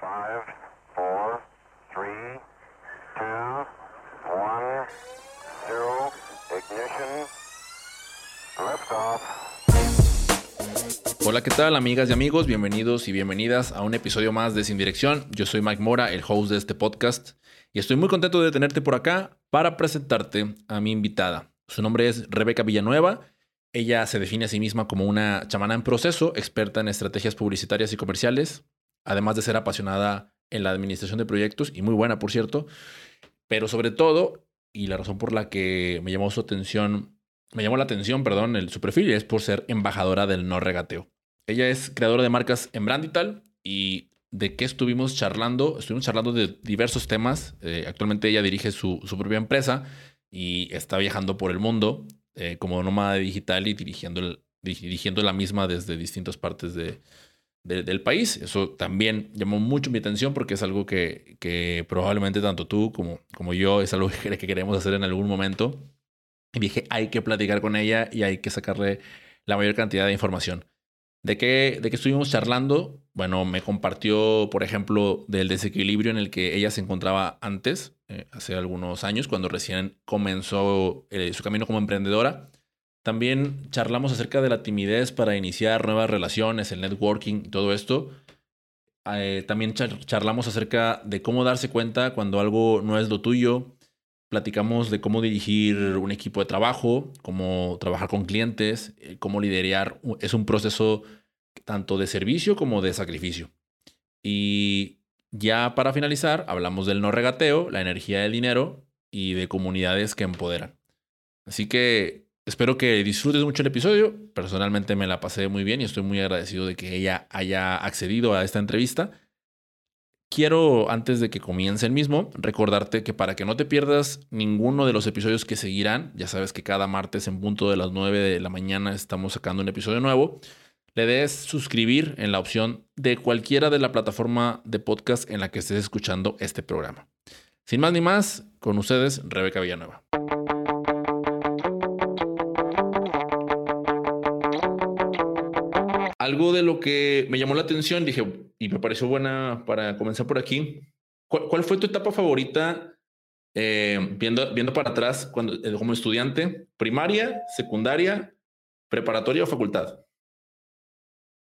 Five, four, three, two, one, zero, ignition. Hola, ¿qué tal amigas y amigos? Bienvenidos y bienvenidas a un episodio más de Sin Dirección. Yo soy Mike Mora, el host de este podcast, y estoy muy contento de tenerte por acá para presentarte a mi invitada. Su nombre es Rebeca Villanueva. Ella se define a sí misma como una chamana en proceso, experta en estrategias publicitarias y comerciales, además de ser apasionada en la administración de proyectos y muy buena, por cierto. Pero sobre todo, y la razón por la que me llamó su atención, me llamó la atención, perdón, el, su perfil es por ser embajadora del no regateo. Ella es creadora de marcas en Brandital y de qué estuvimos charlando. Estuvimos charlando de diversos temas. Eh, actualmente ella dirige su, su, propia empresa y está viajando por el mundo eh, como nómada digital y dirigiendo, el, dirigiendo la misma desde distintas partes de, de, del país. Eso también llamó mucho mi atención porque es algo que, que probablemente tanto tú como, como yo es algo que, que queremos hacer en algún momento. Y dije, hay que platicar con ella y hay que sacarle la mayor cantidad de información. ¿De qué, ¿De qué estuvimos charlando? Bueno, me compartió, por ejemplo, del desequilibrio en el que ella se encontraba antes, eh, hace algunos años, cuando recién comenzó eh, su camino como emprendedora. También charlamos acerca de la timidez para iniciar nuevas relaciones, el networking y todo esto. Eh, también char charlamos acerca de cómo darse cuenta cuando algo no es lo tuyo. Platicamos de cómo dirigir un equipo de trabajo, cómo trabajar con clientes, eh, cómo liderar. Es un proceso tanto de servicio como de sacrificio. Y ya para finalizar, hablamos del no regateo, la energía del dinero y de comunidades que empoderan. Así que espero que disfrutes mucho el episodio. Personalmente me la pasé muy bien y estoy muy agradecido de que ella haya accedido a esta entrevista. Quiero, antes de que comience el mismo, recordarte que para que no te pierdas ninguno de los episodios que seguirán, ya sabes que cada martes en punto de las 9 de la mañana estamos sacando un episodio nuevo, le des suscribir en la opción de cualquiera de la plataforma de podcast en la que estés escuchando este programa. Sin más ni más, con ustedes, Rebeca Villanueva. Algo de lo que me llamó la atención, dije, y me pareció buena para comenzar por aquí. ¿Cuál, fue tu etapa favorita eh, viendo, viendo para atrás cuando, eh, como estudiante? ¿Primaria, secundaria, preparatoria o facultad?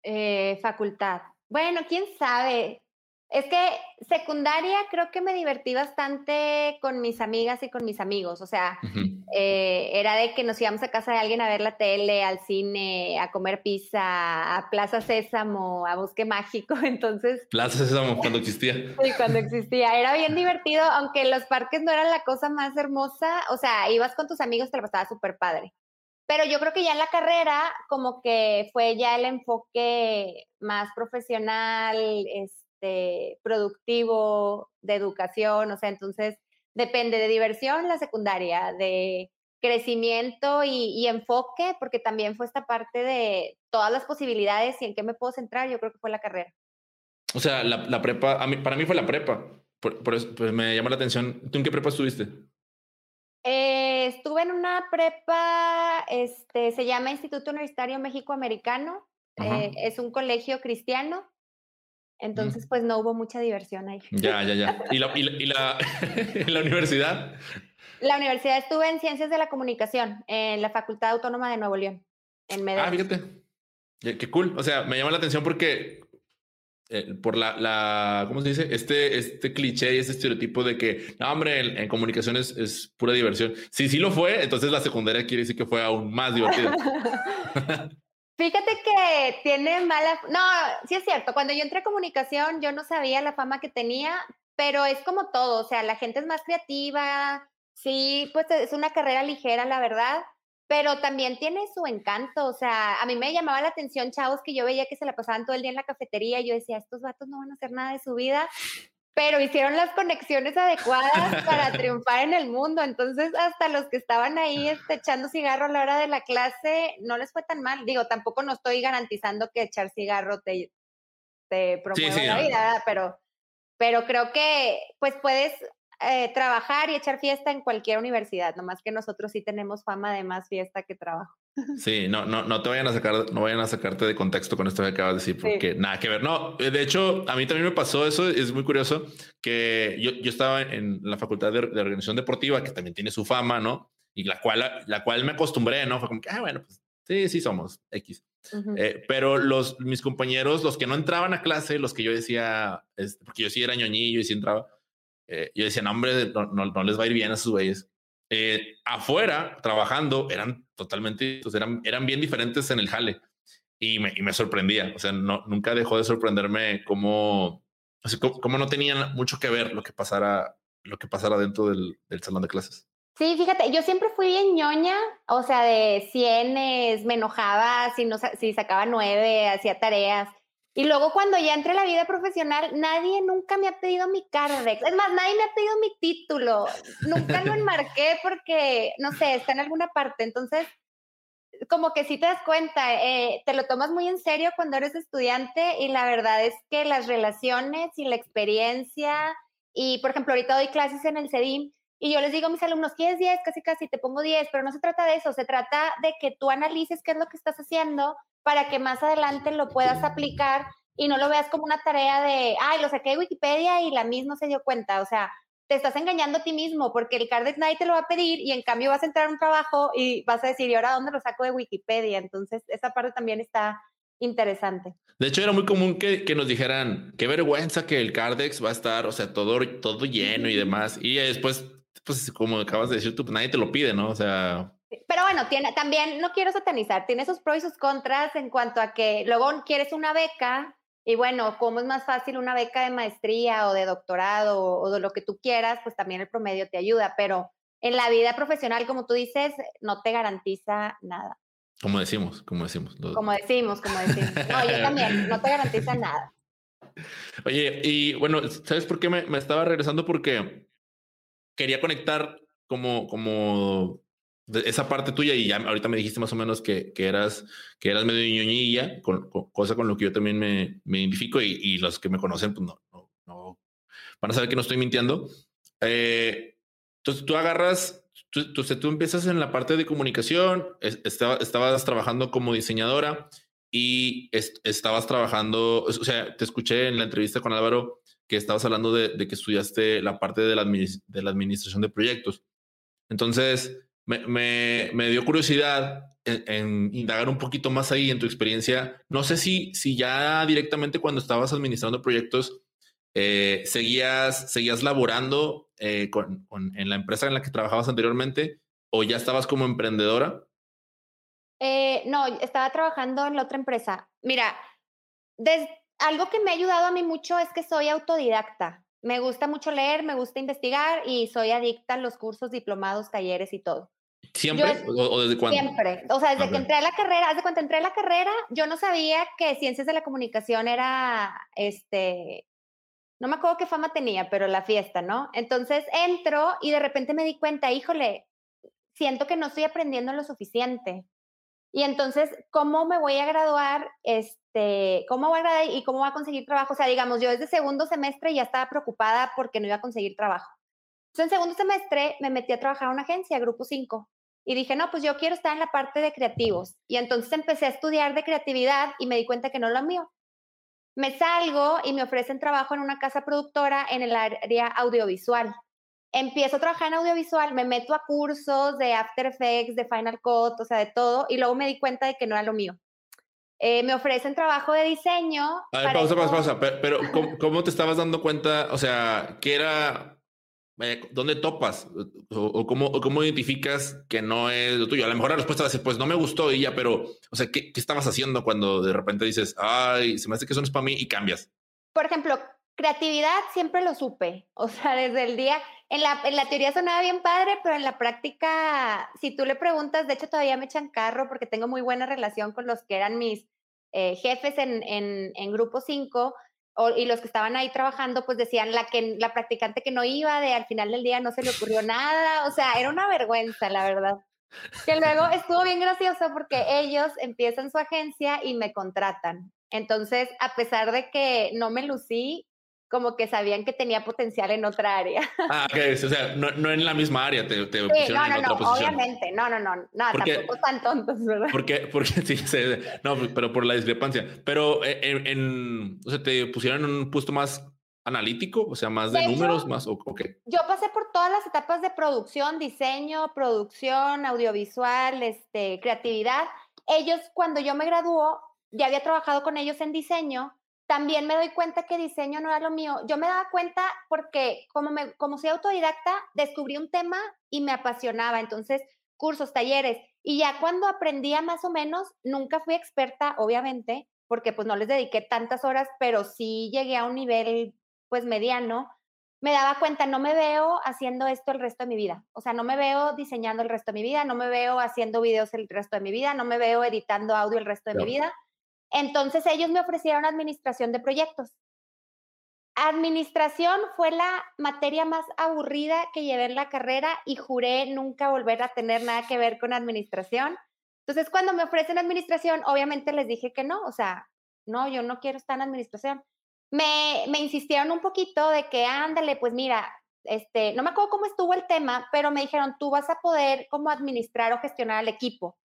Eh, facultad. Bueno, quién sabe. Es que secundaria creo que me divertí bastante con mis amigas y con mis amigos. O sea, uh -huh. eh, era de que nos íbamos a casa de alguien a ver la tele, al cine, a comer pizza, a Plaza Sésamo, a Bosque Mágico. Entonces. Plaza Sésamo cuando existía. Sí, cuando existía. Era bien divertido, aunque los parques no eran la cosa más hermosa. O sea, ibas con tus amigos, te lo pasaba súper padre. Pero yo creo que ya en la carrera, como que fue ya el enfoque más profesional, este, productivo, de educación, o sea, entonces depende de diversión la secundaria, de crecimiento y, y, enfoque, porque también fue esta parte de todas las posibilidades y en qué me puedo centrar, yo creo que fue la carrera. O sea, la, la prepa, a mí, para mí fue la prepa, por, por eso pues me llama la atención. ¿Tú en qué prepa estuviste? Eh, estuve en una prepa, este, se llama Instituto Universitario México Americano, eh, es un colegio cristiano, entonces mm. pues no hubo mucha diversión ahí. Ya, ya, ya. ¿Y la, y la, y la, la universidad? La universidad estuve en Ciencias de la Comunicación, en la Facultad Autónoma de Nuevo León, en Medellín. Ah, fíjate. Qué cool. O sea, me llama la atención porque eh, por la, la, ¿cómo se dice? Este, este cliché y este estereotipo de que, no, hombre, en, en comunicación es, es, pura diversión. Si sí lo fue, entonces la secundaria quiere decir que fue aún más divertido. Fíjate que tiene mala... No, sí es cierto, cuando yo entré a comunicación yo no sabía la fama que tenía, pero es como todo, o sea, la gente es más creativa, sí, pues es una carrera ligera, la verdad, pero también tiene su encanto, o sea, a mí me llamaba la atención chavos que yo veía que se la pasaban todo el día en la cafetería y yo decía, estos vatos no van a hacer nada de su vida, pero hicieron las conexiones adecuadas para triunfar en el mundo, entonces hasta los que estaban ahí este, echando cigarro a la hora de la clase no les fue tan mal, digo, tampoco no estoy garantizando que echar cigarro te, te promueva sí, sí, la vida, pero pero creo que pues puedes eh, trabajar y echar fiesta en cualquier universidad, nomás que nosotros sí tenemos fama de más fiesta que trabajo. Sí, no, no, no te vayan a sacar, no vayan a sacarte de contexto con esto que acabas de decir, porque nada que ver. No, de hecho, a mí también me pasó eso. Es muy curioso que yo, yo estaba en la facultad de, organización deportiva, que también tiene su fama, ¿no? Y la cual, la cual me acostumbré, ¿no? Fue como que, ah, bueno, pues sí, sí somos X. Eh, pero los, mis compañeros, los que no entraban a clase, los que yo decía, este, porque yo sí era ñoñillo y sí entraba, eh, yo decía, no, hombre, no, no, les va a ir bien a sus güeyes. Eh, afuera, trabajando, eran totalmente, eran, eran bien diferentes en el jale y me, y me sorprendía. O sea, no, nunca dejó de sorprenderme cómo, cómo, no tenían mucho que ver lo que pasara, lo que pasara dentro del, del salón de clases. Sí, fíjate, yo siempre fui bien ñoña, o sea, de cienes, me enojaba si, no, si sacaba nueve, hacía tareas. Y luego cuando ya entré a la vida profesional, nadie nunca me ha pedido mi Cardex. Es más, nadie me ha pedido mi título. Nunca lo enmarqué porque, no sé, está en alguna parte. Entonces, como que sí te das cuenta, eh, te lo tomas muy en serio cuando eres estudiante y la verdad es que las relaciones y la experiencia, y por ejemplo, ahorita doy clases en el CEDIM y yo les digo a mis alumnos, ¿quieres 10? Casi, casi te pongo 10, pero no se trata de eso, se trata de que tú analices qué es lo que estás haciendo para que más adelante lo puedas aplicar y no lo veas como una tarea de, ay, lo saqué de Wikipedia y la misma se dio cuenta. O sea, te estás engañando a ti mismo porque el Cardex nadie te lo va a pedir y en cambio vas a entrar a un trabajo y vas a decir, ¿y ahora dónde lo saco de Wikipedia? Entonces, esa parte también está interesante. De hecho, era muy común que, que, nos dijeran, qué vergüenza que el Cardex va a estar, o sea, todo, todo lleno y demás. Y después pues como acabas de decir tú, pues nadie te lo pide, ¿no? O sea... Pero bueno, tiene, también no quiero satanizar, tiene sus pros y sus contras en cuanto a que luego quieres una beca y bueno, como es más fácil una beca de maestría o de doctorado o, de lo que tú quieras, pues también el promedio te ayuda, pero en la vida profesional, como tú dices, no te garantiza nada. Como decimos, como decimos. Como decimos, como decimos. No, yo también, no te garantiza nada. Oye, y bueno, ¿sabes por qué me, me estaba regresando? Porque quería conectar como, como esa parte tuya y ya ahorita me dijiste más o menos que, que eras, que eras medio ñoñilla, con, cosa con lo que yo también me, me identifico y, los que me conocen, pues no, no, no, van a saber que no estoy mintiendo. Eh, entonces tú agarras, tú, tú, tú, empiezas en la parte de comunicación, estabas trabajando como diseñadora y estabas trabajando, o sea, te escuché en la entrevista con Álvaro que estabas hablando de, que estudiaste la parte de la, de la, administración de proyectos. Entonces, me, me, dio curiosidad en, indagar un poquito más ahí en tu experiencia. No sé si, si ya directamente cuando estabas administrando proyectos, eh, seguías, seguías laborando eh, con, en la empresa en la que trabajabas anteriormente o ya estabas como emprendedora. Eh, no, estaba trabajando en la otra empresa. Mira, desde algo que me ha ayudado a mí mucho es que soy autodidacta. Me gusta mucho leer, me gusta investigar y soy adicta a los cursos, diplomados, talleres y todo. ¿Siempre? ¿O, desde cuándo? Siempre. O sea, desde que entré a la carrera, desde cuando entré a la carrera, yo no sabía que ciencias de la comunicación era, este, no me acuerdo qué fama tenía, pero la fiesta, ¿no? Entonces entro y de repente me di cuenta, híjole, siento que no estoy aprendiendo lo suficiente. Y entonces, ¿cómo me voy a graduar? Este, ¿Cómo voy a graduar y cómo voy a conseguir trabajo? O sea, digamos, yo desde segundo semestre ya estaba preocupada porque no iba a conseguir trabajo. Entonces, en segundo semestre me metí a trabajar en una agencia, Grupo 5, y dije, no, pues yo quiero estar en la parte de creativos. Y entonces empecé a estudiar de creatividad y me di cuenta que no lo mío. Me salgo y me ofrecen trabajo en una casa productora en el área audiovisual empiezo a trabajar en audiovisual, me meto a cursos de After Effects, de Final Cut, o sea, de todo, y luego me di cuenta de que no era lo mío. Eh, me ofrecen trabajo de diseño. A ver, pausa, pausa, pausa. Pero, ¿cómo, te estabas dando cuenta? O sea, ¿qué era? ¿Dónde topas? O, cómo, cómo, identificas que no es lo tuyo? A lo mejor la respuesta va a ser, pues no me gustó y ya, pero, o sea, ¿qué, ¿qué estabas haciendo cuando de repente dices, ay, se me hace que eso no es para mí y cambias? Por ejemplo, creatividad siempre lo supe. O sea, desde el día, en la, en la teoría sonaba bien padre, pero en la práctica, si tú le preguntas, de hecho todavía me echan carro porque tengo muy buena relación con los que eran mis eh, jefes en, en, en Grupo 5 y los que estaban ahí trabajando, pues decían la, que, la practicante que no iba, de al final del día no se le ocurrió nada, o sea, era una vergüenza, la verdad. Que luego estuvo bien gracioso porque ellos empiezan su agencia y me contratan. Entonces, a pesar de que no me lucí, como que sabían que tenía potencial en otra área. Ah, ok, o sea, no, no en la misma área, te, te Sí, pusieron no, en no, otra no, posición. obviamente, no, no, no, no, Porque- tampoco tan tontos, ¿verdad? Porque, porque sí, se- no, pero por la discrepancia. Pero eh, en, en- o sea, te pusieron en un puesto más analítico, o sea, más de, De hecho- números, más, o- ok. Yo pasé por todas las etapas de producción, diseño, producción, audiovisual, este, creatividad. Ellos, cuando yo me graduó, ya había trabajado con ellos en diseño. También me doy cuenta que diseño no era lo mío. Yo me daba cuenta porque como, me, como soy autodidacta, descubrí un tema y me apasionaba. Entonces, cursos, talleres. Y ya cuando aprendía más o menos, nunca fui experta, obviamente, porque pues no les dediqué tantas horas, pero sí llegué a un nivel pues mediano me daba cuenta, no me veo haciendo esto el resto de mi vida. O sea, no me veo diseñando el resto de mi vida, no me veo haciendo videos el resto de mi vida, no me veo editando audio el resto de mi vida. Entonces ellos me ofrecieron administración de proyectos. Administración fue la materia más aburrida que llevé en la carrera y juré nunca volver a tener nada que ver con administración. Entonces, cuando me ofrecen administración, obviamente les dije que no, o sea, no, yo no quiero estar en administración me, me insistieron un poquito de que ándale, pues mira, este, no me acuerdo cómo estuvo el tema, pero me dijeron, tú vas a poder como administrar o gestionar al equipo.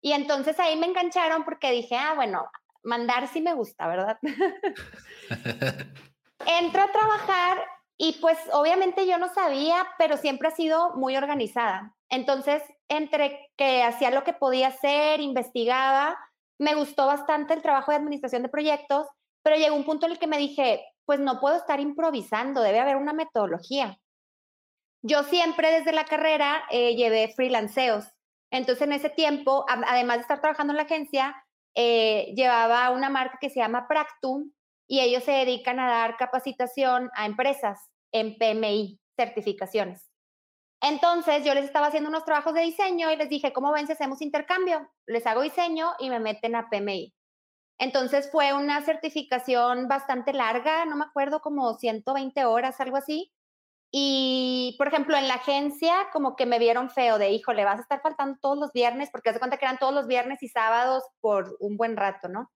Y entonces ahí me engancharon porque dije, ah, bueno, mandar sí me gusta, ¿verdad? Entro a trabajar y pues obviamente yo no sabía, pero siempre he sido muy organizada. Entonces, entre que hacía lo que podía hacer, investigaba, me gustó bastante el trabajo de administración de proyectos pero llegó un punto en el que me dije, pues no puedo estar improvisando, debe haber una metodología. Yo siempre desde la carrera eh, llevé freelanceos. Entonces en ese tiempo, además de estar trabajando en la agencia, eh, llevaba una marca que se llama Practum y ellos se dedican a dar capacitación a empresas en PMI, certificaciones. Entonces yo les estaba haciendo unos trabajos de diseño y les dije, ¿cómo ven si hacemos intercambio? Les hago diseño y me meten a PMI. Entonces fue una certificación bastante larga, no me acuerdo, como 120 horas, algo así. Y, por ejemplo, en la agencia como que me vieron feo de, híjole, vas a estar faltando todos los viernes, porque hace cuenta que eran todos los viernes y sábados por un buen rato, ¿no?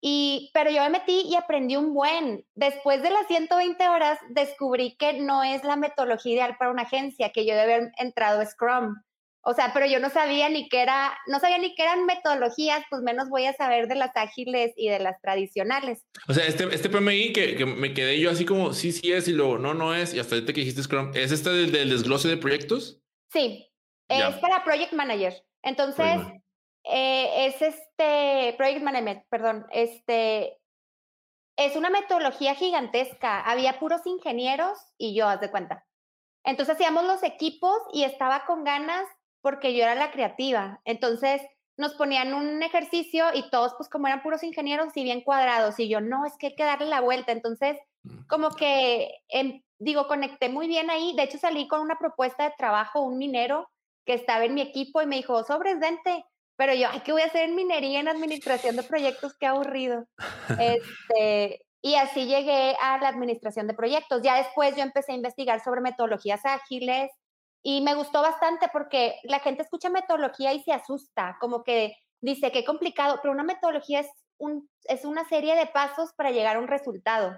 Y, pero yo me metí y aprendí un buen. Después de las 120 horas, descubrí que no es la metodología ideal para una agencia, que yo debe haber entrado a Scrum. O sea, pero yo no sabía ni qué era, no sabía ni qué eran metodologías, pues menos voy a saber de las ágiles y de las tradicionales. O sea, este, este PMI que, que me quedé yo así como sí, sí es y luego no, no es. Y hasta ahorita que dijiste Scrum, ¿es este del, del desglose de proyectos? Sí, Ya. es para Project Manager. Entonces, Project eh, es este, Project Management, perdón, este, es una metodología gigantesca. Había puros ingenieros y yo, haz de cuenta. Entonces hacíamos los equipos y estaba con ganas porque yo era la creativa. Entonces nos ponían un ejercicio y todos, pues como eran puros ingenieros y bien cuadrados, y yo, no, es que hay que darle la vuelta. Entonces, Mm. como que, digo, conecté muy bien ahí. De hecho, salí con una propuesta de trabajo, un minero que estaba en mi equipo y me dijo, sobres, vente. Pero yo, ay, ¿qué voy a hacer en minería, en administración de proyectos? Qué aburrido. Este, y así llegué a la administración de proyectos. Ya después yo empecé a investigar sobre metodologías ágiles y me gustó bastante porque la gente escucha metodología y se asusta, como que dice qué complicado, pero una metodología es, un, es una serie de pasos para llegar a un resultado.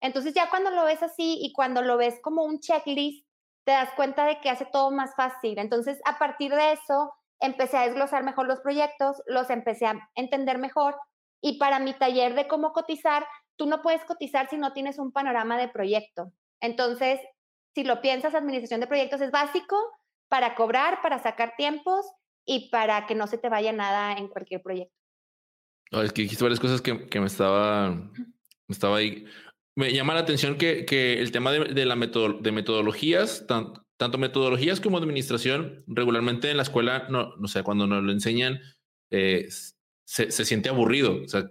Entonces ya cuando lo ves así y cuando lo ves como un checklist, te das cuenta de que hace todo más fácil. Entonces a partir de eso empecé a desglosar mejor los proyectos, los empecé a entender mejor y para mi taller de cómo cotizar, tú no puedes cotizar si no tienes un panorama de proyecto. Entonces, si lo piensas, administración de proyectos es básico para cobrar, para sacar tiempos y para que no se te vaya nada en cualquier proyecto. No, es que dijiste varias cosas que, que me estaba, me estaba ahí. Me llama la atención que, que el tema de, de la metodo, de metodologías, tan- tanto metodologías como administración, regularmente en la escuela, no, no sé, cuando nos lo enseñan, eh, se, se siente aburrido. O sea,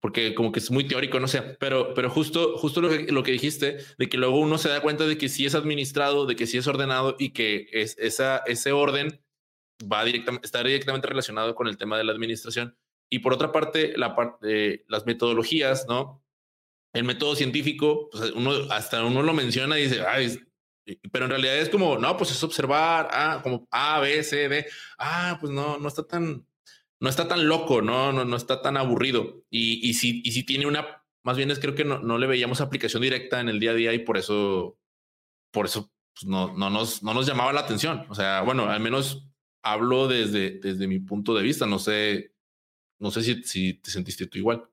porque como que es muy teórico, no sé, pero, pero justo, justo lo que, lo que dijiste, de que luego uno se da cuenta de que sí es administrado, de que sí es ordenado y que es, esa, ese orden va directamente, está directamente relacionado con el tema de la administración. Y por otra parte, la parte, las metodologías, ¿no? El método científico, pues uno, hasta uno lo menciona y dice, Ay, pero en realidad es como, no, pues es observar, ah, como A, B, C, D, ah, pues no, no está tan, no está tan loco, no, no, no está tan aburrido. Y, y si, y si tiene una más bien es creo que no, no, le veíamos aplicación directa en el día a día y por eso, por eso pues, no, no, nos, no nos llamaba la atención. O sea, bueno, al menos hablo desde, desde mi punto de vista. No sé, no sé si, si te sentiste tú igual.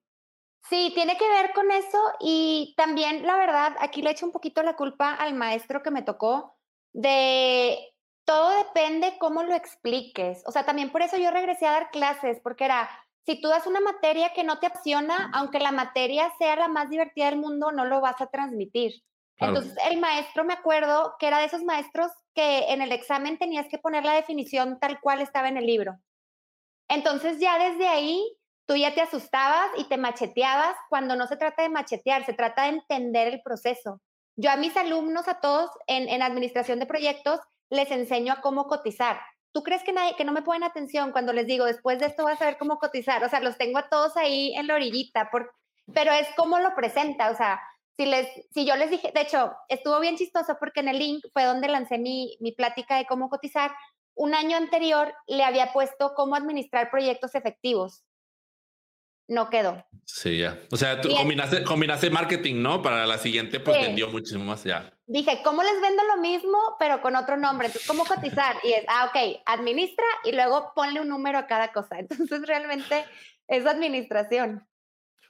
Sí, tiene que ver con eso y también, la verdad, aquí le echo un poquito la culpa al maestro que me tocó de todo depende cómo lo expliques. O sea, también por eso yo regresé a dar clases, porque era, si tú das una materia que no te apasiona, aunque la materia sea la más divertida del mundo, no lo vas a transmitir. Entonces, el maestro, me acuerdo que era de esos maestros que en el examen tenías que poner la definición tal cual estaba en el libro. Entonces, ya desde ahí, tú ya te asustabas y te macheteabas cuando no se trata de machetear, se trata de entender el proceso. Yo a mis alumnos, a todos en, en administración de proyectos, les enseño a cómo cotizar. ¿Tú crees que, nadie, que no me ponen atención cuando les digo, después de esto vas a ver cómo cotizar? O sea, los tengo a todos ahí en la orillita, por, pero es cómo lo presenta. O sea, si, les, si yo les dije, de hecho, estuvo bien chistoso porque en el link fue donde lancé mi, mi plática de cómo cotizar. Un año anterior le había puesto cómo administrar proyectos efectivos no quedó. Sí, ya. O sea, tú combinaste, combinaste, marketing, ¿no? Para la siguiente, pues vendió muchísimo más ya. Dije, ¿cómo les vendo lo mismo, pero con otro nombre? Entonces, ¿cómo cotizar? Y es, ah, ok, administra y luego ponle un número a cada cosa. Entonces, realmente es administración.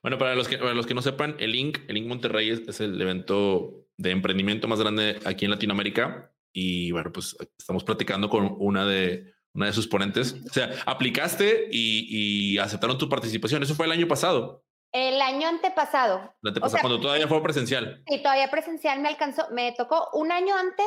Bueno, para los que, para los que no sepan, el Link, el Link Monterrey es, el evento de emprendimiento más grande aquí en Latinoamérica. Y bueno, pues estamos platicando con una de una de sus ponentes. O sea, aplicaste y, aceptaron tu participación. Eso fue el año pasado. El año antepasado. El antepasado, cuando todavía fue presencial. Sí, todavía presencial me alcanzó, me tocó un año antes,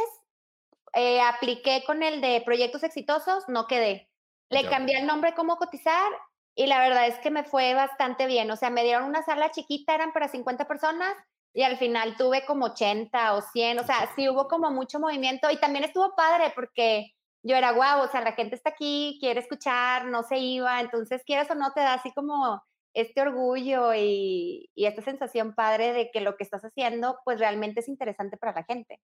eh, apliqué con el de proyectos exitosos, no quedé. Le cambié el nombre como cotizar y la verdad es que me fue bastante bien. O sea, me dieron una sala chiquita, eran para 50 personas y al final tuve como 80 o 100. O sea, sí hubo como mucho movimiento y también estuvo padre porque yo era guau, o sea, la gente está aquí, quiere escuchar, no se iba, entonces quieras o no te da así como este orgullo y, esta sensación padre de que lo que estás haciendo pues realmente es interesante para la gente.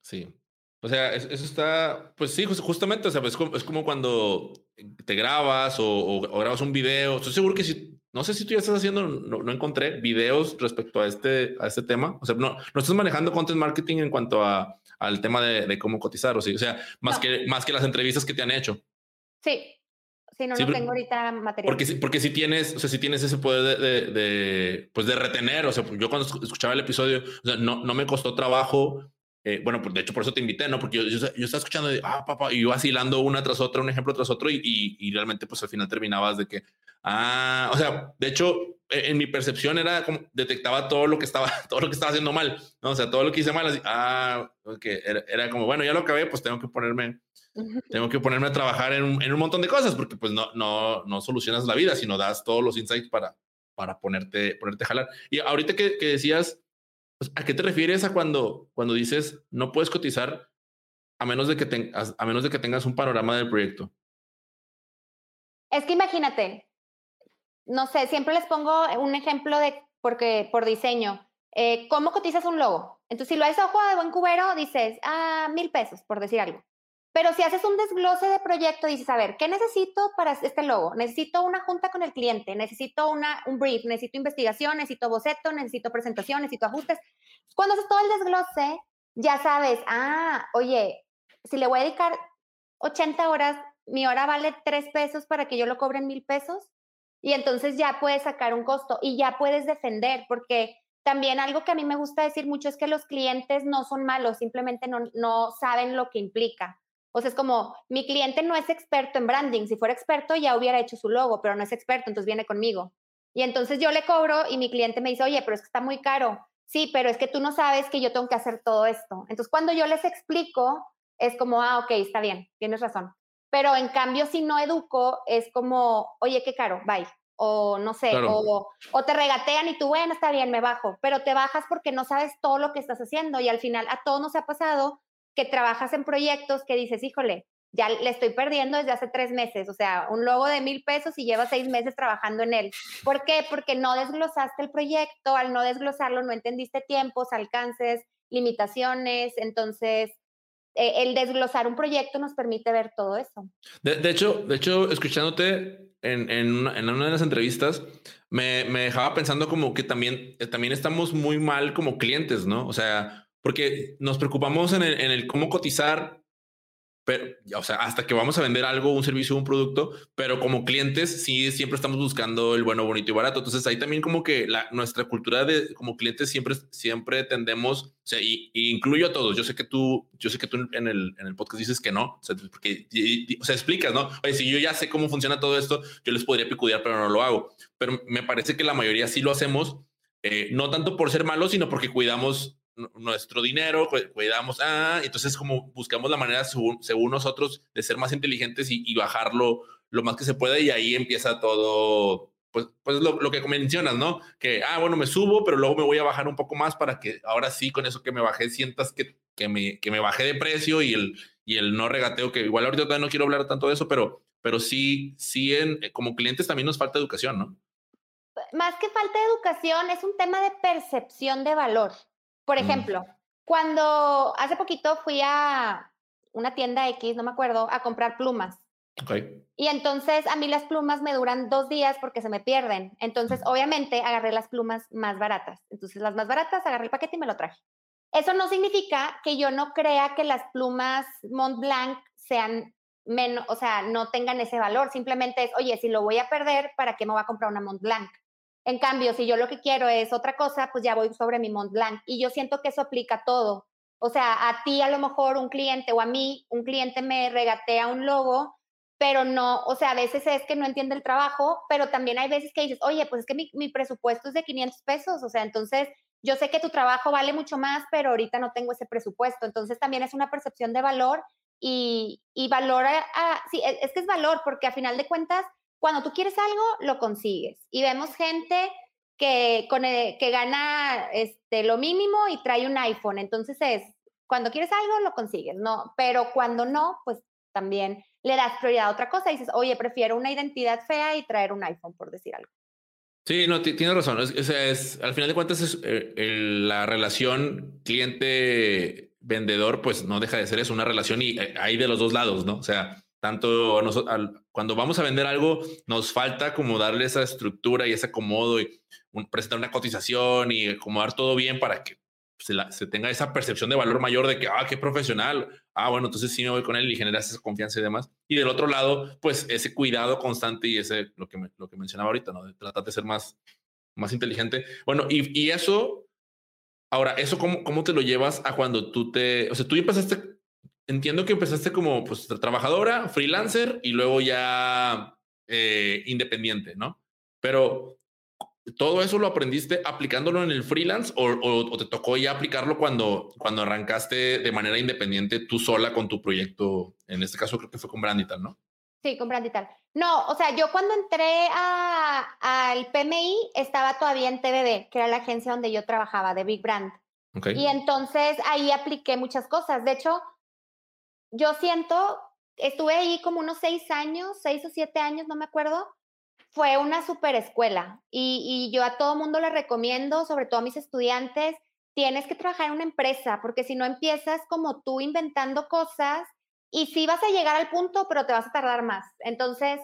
Sí. O sea, eso está, pues sí, justamente, o sea, es como, es como cuando te grabas o, grabas un video. Estoy seguro que si, no sé si tú ya estás haciendo, no, encontré videos respecto a este, a este tema. O sea, no, no estás manejando content marketing en cuanto a al tema de, cómo cotizar, o, sí, o sea, más, que, más que las entrevistas que te han hecho. Sí, sí, no, no tengo ahorita material. Porque, porque si tienes, o sea, si tienes ese poder de, de, pues de retener, o sea, yo cuando escuchaba el episodio, o sea, no, no me costó trabajo eh, bueno, pues de hecho por eso te invité, ¿no? Porque yo, yo, estaba escuchando, de, ah, papá, y yo vacilando una tras otra, un ejemplo tras otro, y, y, realmente pues al final terminabas de que, ah, o sea, de hecho, e, en, mi percepción era como detectaba todo lo que estaba, todo lo que estaba haciendo mal, ¿no? O sea, todo lo que hice mal, así, ah, que era, era, como, bueno, ya lo acabé, pues tengo que ponerme, tengo que ponerme a trabajar en un, en un montón de cosas, porque pues no, no, no solucionas la vida, sino das todos los insights para, para ponerte, ponerte a jalar. Y ahorita que, que decías, pues, ¿A qué te refieres a cuando, cuando dices no puedes cotizar a menos, de que a menos de que tengas un panorama del proyecto? Es que imagínate, no sé, siempre les pongo un ejemplo de, porque por diseño, eh, ¿cómo cotizas un logo? Entonces, si lo haces ojo de buen cubero, dices, ah, mil pesos, por decir algo. Pero si haces un desglose de proyecto, dices, a ver, ¿qué necesito para este logo? Necesito una junta con el cliente, necesito una, un brief, necesito investigación, necesito boceto, necesito presentación, necesito ajustes. Cuando haces todo el desglose, ya sabes, ah, oye, si le voy a dedicar 80 horas, mi hora vale 3 pesos para que yo lo cobre en mil pesos. Y entonces ya puedes sacar un costo y ya puedes defender, porque también algo que a mí me gusta decir mucho es que los clientes no son malos, simplemente no, no saben lo que implica. O sea, es como, mi cliente no es experto en branding, si fuera experto ya hubiera hecho su logo, pero no es experto, entonces viene conmigo. Y entonces yo le cobro y mi cliente me dice, oye, pero es que está muy caro. Sí, pero es que tú no sabes que yo tengo que hacer todo esto. Entonces cuando yo les explico, es como, ah, ok, está bien, tienes razón. Pero en cambio, si no educo, es como, oye, qué caro, bye. O no sé, o, o te regatean y tú, bueno, está bien, me bajo. Pero te bajas porque no sabes todo lo que estás haciendo y al final a todos nos ha pasado que trabajas en proyectos que dices, híjole, ya le estoy perdiendo desde hace tres meses, o sea, un logo de mil pesos y lleva seis meses trabajando en él. ¿Por qué? Porque no desglosaste el proyecto, al no desglosarlo no entendiste tiempos, alcances, limitaciones, entonces eh, el desglosar un proyecto nos permite ver todo eso. De, hecho, de hecho, escuchándote en, en, una, en, una, de las entrevistas, me, me, dejaba pensando como que también, eh, también estamos muy mal como clientes, ¿no? O sea, porque nos preocupamos en el, en el cómo cotizar pero, o sea, hasta que vamos a vender algo, un servicio, un producto, pero como clientes sí siempre estamos buscando el bueno, bonito y barato. Entonces ahí también como que la, nuestra cultura de como clientes siempre, siempre tendemos, o sea, y, incluyo a todos. Yo sé que tú, yo sé que tú en el, en el podcast dices que no, o sea, porque, o sea, explicas, ¿no? Oye, si yo ya sé cómo funciona todo esto, yo les podría picudear, pero no lo hago. Pero me parece que la mayoría sí lo hacemos, eh, no tanto por ser malos, sino porque cuidamos nuestro dinero, cuidamos, ah, entonces como buscamos la manera según, nosotros de ser más inteligentes y, bajarlo lo más que se pueda y ahí empieza todo, pues, pues lo, que mencionas, ¿no? Que, ah, bueno, me subo, pero luego me voy a bajar un poco más para que ahora sí, con eso que me bajé, sientas que, que, me, que me bajé de precio y el, y el no regateo, que igual ahorita todavía no quiero hablar tanto de eso, pero, pero sí, sí, en, como clientes también nos falta educación, ¿no? Más que falta de educación, es un tema de percepción de valor. Por mm. ejemplo, cuando hace poquito fui a una tienda X, no me acuerdo, a comprar plumas. Okay. Y entonces a mí las plumas me duran dos días porque se me pierden. Entonces, obviamente, agarré las plumas más baratas. Entonces, las más baratas, agarré el paquete y me lo traje. Eso no significa que yo no crea que las plumas Mont Blanc sean menos, o sea, no tengan ese valor. Simplemente es, oye, si lo voy a perder, ¿para qué me voy a comprar una Mont Blanc? En cambio, si yo lo que quiero es otra cosa, pues ya voy sobre mi Mont Blanc. Y yo siento que eso aplica a todo. O sea, a ti a lo mejor un cliente o a mí, un cliente me regatea un logo, pero no, o sea, a veces es que no entiende el trabajo, pero también hay veces que dices, oye, pues es que mi, presupuesto es de 500 pesos, o sea, entonces yo sé que tu trabajo vale mucho más, pero ahorita no tengo ese presupuesto. Entonces también es una percepción de valor y, valor, a, sí, es, es que es valor, porque a final de cuentas cuando tú quieres algo, lo consigues. Y vemos gente que, con que gana este, lo mínimo y trae un iPhone. Entonces es, cuando quieres algo, lo consigues, ¿no? Pero cuando no, pues también le das prioridad a otra cosa y dices, oye, prefiero una identidad fea y traer un iPhone, por decir algo. Sí, no, tienes razón. Es, es, al final de cuentas, es, eh, la relación cliente-vendedor, pues no deja de ser es una relación y eh, hay de los dos lados, ¿no? O sea, tanto cuando vamos a vender algo, nos falta como darle esa estructura y ese acomodo y presentar una cotización y acomodar todo bien para que se, tenga esa percepción de valor mayor de que, ah, qué profesional. Ah, bueno, entonces sí me voy con él y genera esa confianza y demás. Y del otro lado, pues ese cuidado constante y ese, lo que, lo que mencionaba ahorita, ¿no? De tratar de ser más, más inteligente. Bueno, y, y eso, ahora, ¿eso cómo, cómo te lo llevas a cuando tú te, o sea, tú empezaste entiendo que empezaste como pues, trabajadora, freelancer y luego ya eh, independiente, ¿no? Pero todo eso lo aprendiste aplicándolo en el freelance o, te tocó ya aplicarlo cuando, cuando arrancaste de manera independiente tú sola con tu proyecto. En este caso creo que fue con Brandital, ¿no? Sí, con Brandital. No, o sea, yo cuando entré al PMI estaba todavía en TBB, que era la agencia donde yo trabajaba de Big Brand. Y entonces ahí apliqué muchas cosas. De hecho, yo siento, estuve ahí como unos seis años, seis o siete años, no me acuerdo. Fue una super escuela y, yo a todo mundo le recomiendo, sobre todo a mis estudiantes, tienes que trabajar en una empresa, porque si no empiezas como tú inventando cosas y sí vas a llegar al punto, pero te vas a tardar más. Entonces,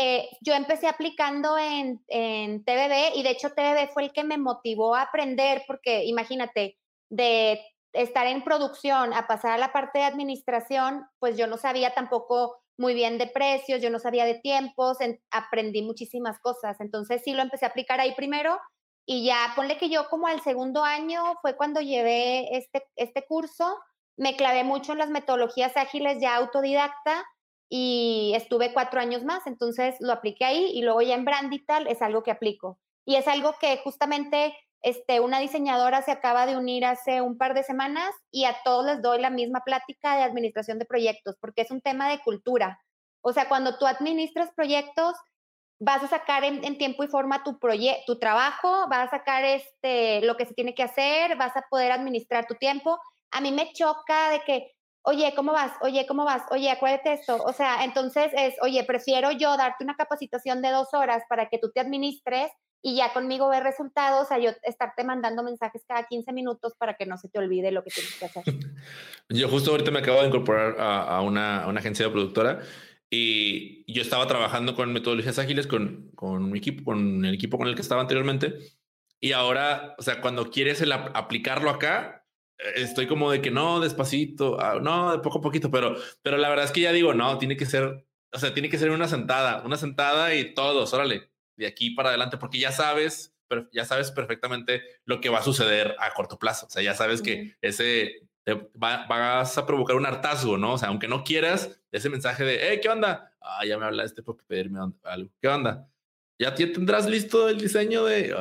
eh, yo empecé aplicando en, en TBB y de hecho TBB fue el que me motivó a aprender, porque imagínate, de estar en producción a pasar a la parte de administración, pues yo no sabía tampoco muy bien de precios, yo no sabía de tiempos, aprendí muchísimas cosas. Entonces sí lo empecé a aplicar ahí primero y ya ponle que yo como al segundo año fue cuando llevé este, este curso, me clavé mucho en las metodologías ágiles ya autodidacta y estuve cuatro años más, entonces lo apliqué ahí y luego ya en Brandital es algo que aplico. Y es algo que justamente este, una diseñadora se acaba de unir hace un par de semanas y a todos les doy la misma plática de administración de proyectos, porque es un tema de cultura. O sea, cuando tú administras proyectos, vas a sacar en, tiempo y forma tu, tu trabajo, vas a sacar este, lo que se tiene que hacer, vas a poder administrar tu tiempo. A mí me choca de que, oye, ¿cómo vas? Oye, ¿cómo vas? Oye, acuérdate esto. O sea, entonces es, oye, prefiero yo darte una capacitación de dos horas para que tú te administres y ya conmigo ver resultados, a yo estarte mandando mensajes cada 15 minutos para que no se te olvide lo que tienes que hacer. yo justo ahorita me acabo de incorporar a, una, a una, agencia de productora y yo estaba trabajando con metodologías ágiles con, con mi equipo, con el equipo con el que estaba anteriormente. Y ahora, o sea, cuando quieres el aplicarlo acá, eh, estoy como de que no, despacito, ah, no, de poco a poquito, pero, pero la verdad es que ya digo, no, tiene que ser, o sea, tiene que ser una sentada, una sentada y todos, órale, de aquí para adelante, porque ya sabes, ya sabes perfectamente lo que va a suceder a corto plazo. O sea, ya sabes que ese vas a provocar un hartazgo, ¿no? O sea, aunque no quieras, ese mensaje de, hey, ¿qué onda? Ah, ya me habla este para pedirme algo. ¿Qué onda? Ya tendrás listo el diseño de...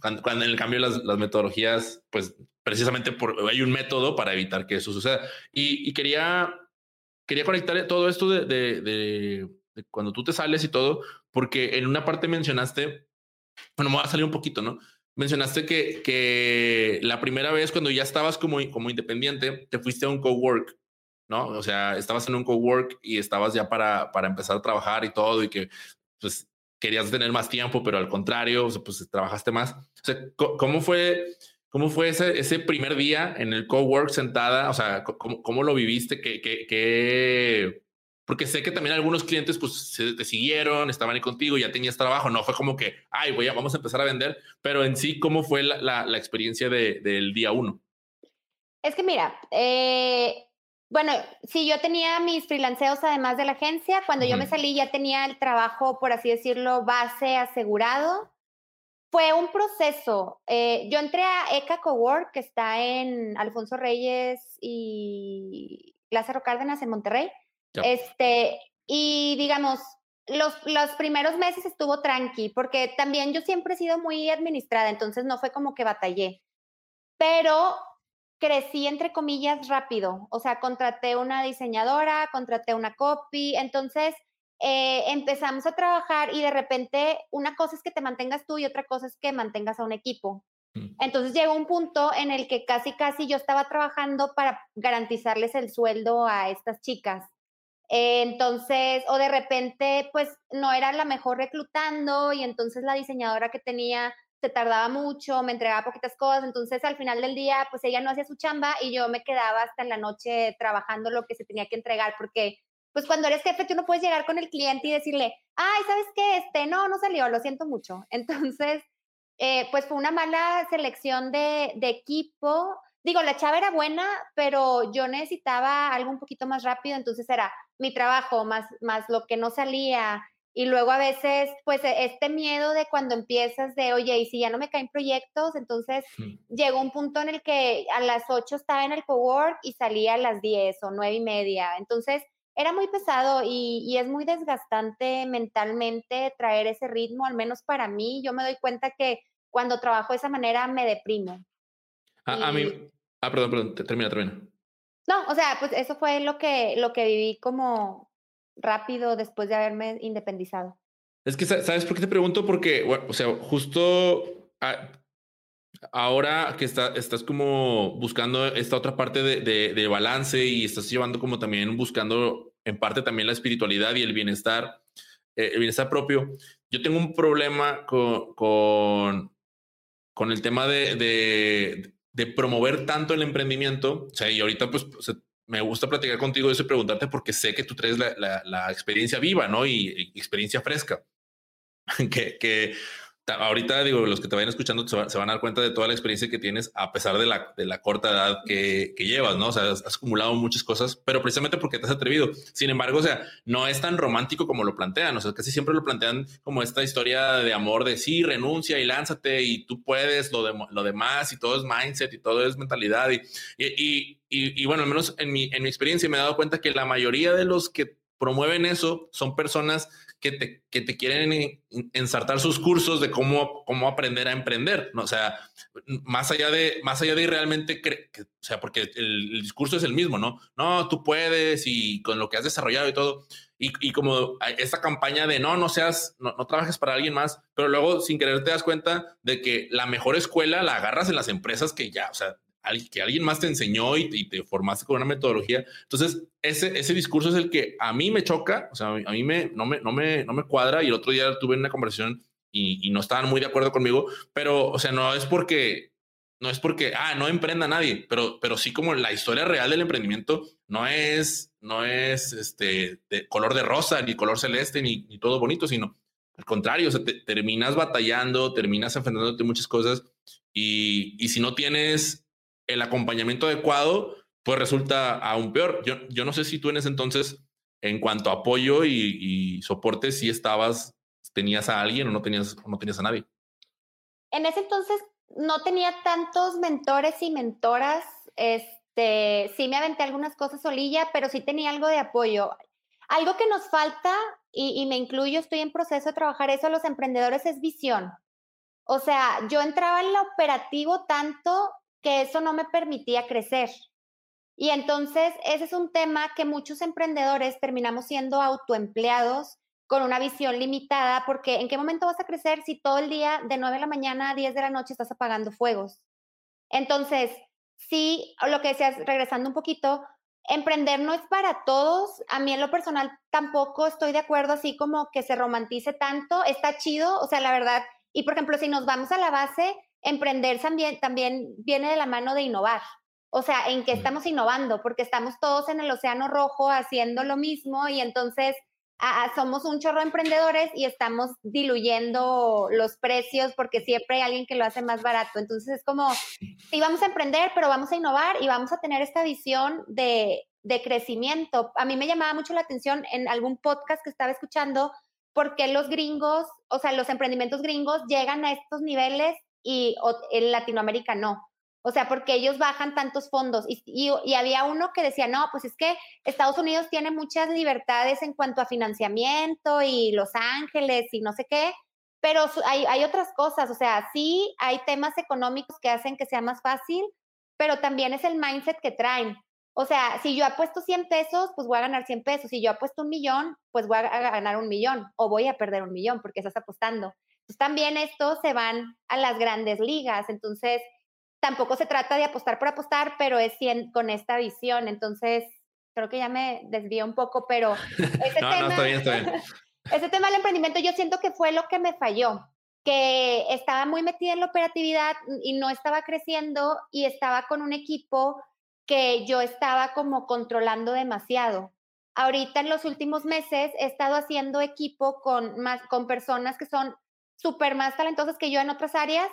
cuando, en el cambio las, las metodologías, pues precisamente por, hay un método para evitar que eso suceda. Y, quería, quería conectar todo esto de, de, de, cuando tú te sales y todo, porque en una parte mencionaste, bueno, me voy a salir un poquito, ¿no? Mencionaste que, que la primera vez cuando ya estabas como, como independiente, te fuiste a un cowork, ¿no? O sea, estabas en un cowork y estabas ya para, para empezar a trabajar y todo y que pues querías tener más tiempo, pero al contrario, pues trabajaste más. O sea, ¿cómo fue ¿Cómo fue ese, ese primer día en el cowork sentada? O sea, ¿cómo, cómo lo viviste? ¿Qué, qué, qué? Porque sé que también algunos clientes pues te siguieron, estaban ahí contigo, ya tenías trabajo. No fue como que, ay, voy a, vamos a empezar a vender. Pero en sí, ¿cómo fue la, la, experiencia de, del día uno? Es que mira, eh, bueno, si yo tenía mis freelanceos además de la agencia. Cuando yo me salí ya tenía el trabajo, por así decirlo, base asegurado. Fue un proceso. Eh, yo entré a ECA Cowork, que está en Alfonso Reyes y Lázaro Cárdenas en Monterrey. Este, y digamos, los, los primeros meses estuvo tranqui, porque también yo siempre he sido muy administrada, entonces no fue como que batallé. Pero crecí, entre comillas, rápido. O sea, contraté una diseñadora, contraté una copy, entonces eh, empezamos a trabajar y de repente una cosa es que te mantengas tú y otra cosa es que mantengas a un equipo. Mm. Entonces llegó un punto en el que casi, casi yo estaba trabajando para garantizarles el sueldo a estas chicas. Entonces, o de repente, pues no era la mejor reclutando y entonces la diseñadora que tenía se tardaba mucho, me entregaba poquitas cosas, entonces al final del día, pues ella no hacía su chamba y yo me quedaba hasta en la noche trabajando lo que se tenía que entregar porque pues cuando eres jefe tú no puedes llegar con el cliente y decirle, ay, ¿sabes qué? Este, no, no salió, lo siento mucho. Entonces, eh, pues fue una mala selección de, de, equipo. Digo, la chava era buena, pero yo necesitaba algo un poquito más rápido, entonces era mi trabajo más, más lo que no salía. Y luego a veces, pues e, este miedo de cuando empiezas de, oye, y si ya no me caen proyectos, entonces llegó un punto en el que a las 8 estaba en el cowork y salía a las 10 o nueve y media. Entonces, era muy pesado y, es muy desgastante mentalmente traer ese ritmo, al menos para mí. Yo me doy cuenta que cuando trabajo de esa manera me deprimo. A, mí, ah, perdón, perdón, termina, termina. No, o sea, pues eso fue lo que, lo que viví como rápido después de haberme independizado. Es que, ¿sabes por qué te pregunto? Porque, o sea, justo ah, ahora que está, estás como buscando esta otra parte de, de, balance y estás llevando como también buscando en parte también la espiritualidad y el bienestar, eh, el bienestar propio, yo tengo un problema con, con, con el tema de, de, de, promover tanto el emprendimiento. O sea, y ahorita pues me gusta platicar contigo eso y preguntarte porque sé que tú traes la, la, experiencia viva, ¿no? Y, y experiencia fresca. que, que ahorita digo, los que te vayan escuchando se, van a dar cuenta de toda la experiencia que tienes a pesar de la, de la corta edad que, que, llevas, ¿no? O sea, has, acumulado muchas cosas, pero precisamente porque te has atrevido. Sin embargo, o sea, no es tan romántico como lo plantean, o sea, casi siempre lo plantean como esta historia de amor de sí, renuncia y lánzate y tú puedes, lo, de, lo demás y todo es mindset y todo es mentalidad. Y, y, y, y bueno, al menos en mi, en mi experiencia me he dado cuenta que la mayoría de los que promueven eso son personas que te, que te quieren ensartar sus cursos de cómo, cómo aprender a emprender, ¿no? O sea, más allá de, más allá de realmente, o sea, porque el, discurso es el mismo, ¿no? No, tú puedes y con lo que has desarrollado y todo. Y, y como esta campaña de no, no seas, no, no, trabajes para alguien más, pero luego sin querer te das cuenta de que la mejor escuela la agarras en las empresas que ya, o sea, que alguien más te enseñó y, te formaste con una metodología. Entonces, ese, ese discurso es el que a mí me choca, o sea, a mí me, no, me, no, me, no me cuadra y el otro día tuve una conversación y, no estaban muy de acuerdo conmigo, pero, o sea, no es porque, no es porque, ah, no emprenda nadie, pero, pero sí como la historia real del emprendimiento no es, no es este de color de rosa, ni color celeste, ni, ni todo bonito, sino al contrario, o sea, te, terminas batallando, terminas enfrentándote muchas cosas y, y si no tienes el acompañamiento adecuado, pues resulta aún peor. Yo, yo no sé si tú en ese entonces, en cuanto a apoyo y, soporte, si estabas, tenías a alguien o no tenías, no tenías a nadie. En ese entonces no tenía tantos mentores y mentoras. Este, sí me aventé algunas cosas solilla, pero sí tenía algo de apoyo. Algo que nos falta, y, me incluyo, estoy en proceso de trabajar eso a los emprendedores, es visión. O sea, yo entraba en lo operativo tanto que eso no me permitía crecer. Y entonces ese es un tema que muchos emprendedores terminamos siendo autoempleados con una visión limitada, porque ¿en qué momento vas a crecer si todo el día de 9 de la mañana a 10 de la noche estás apagando fuegos? Entonces, sí, lo que decías, regresando un poquito, emprender no es para todos. A mí en lo personal tampoco estoy de acuerdo así como que se romantice tanto. Está chido, o sea, la verdad. Y por ejemplo, si nos vamos a la base, emprender también, también viene de la mano de innovar. O sea, en que estamos innovando, porque estamos todos en el océano rojo haciendo lo mismo y entonces somos un chorro de emprendedores y estamos diluyendo los precios porque siempre hay alguien que lo hace más barato. Entonces es como, sí, vamos a emprender, pero vamos a innovar y vamos a tener esta visión de, de crecimiento. A mí me llamaba mucho la atención en algún podcast que estaba escuchando, porque los gringos, o sea, los emprendimientos gringos llegan a estos niveles y en Latinoamérica no. O sea, porque ellos bajan tantos fondos. Y, había uno que decía, no, pues es que Estados Unidos tiene muchas libertades en cuanto a financiamiento y Los Ángeles y no sé qué, pero hay, hay otras cosas. O sea, sí hay temas económicos que hacen que sea más fácil, pero también es el mindset que traen. O sea, si yo apuesto 100 pesos, pues voy a ganar 100 pesos. Si yo apuesto un millón, pues voy a ganar un millón o voy a perder un millón porque estás apostando. Pues también estos se van a las grandes ligas. Entonces, tampoco se trata de apostar por apostar, pero es con esta visión. Entonces, creo que ya me desvío un poco, pero ese, tema, ese tema del emprendimiento yo siento que fue lo que me falló, que estaba muy metida en la operatividad y no estaba creciendo y estaba con un equipo que yo estaba como controlando demasiado. Ahorita en los últimos meses he estado haciendo equipo con, más, con personas que son súper más talentosas que yo en otras áreas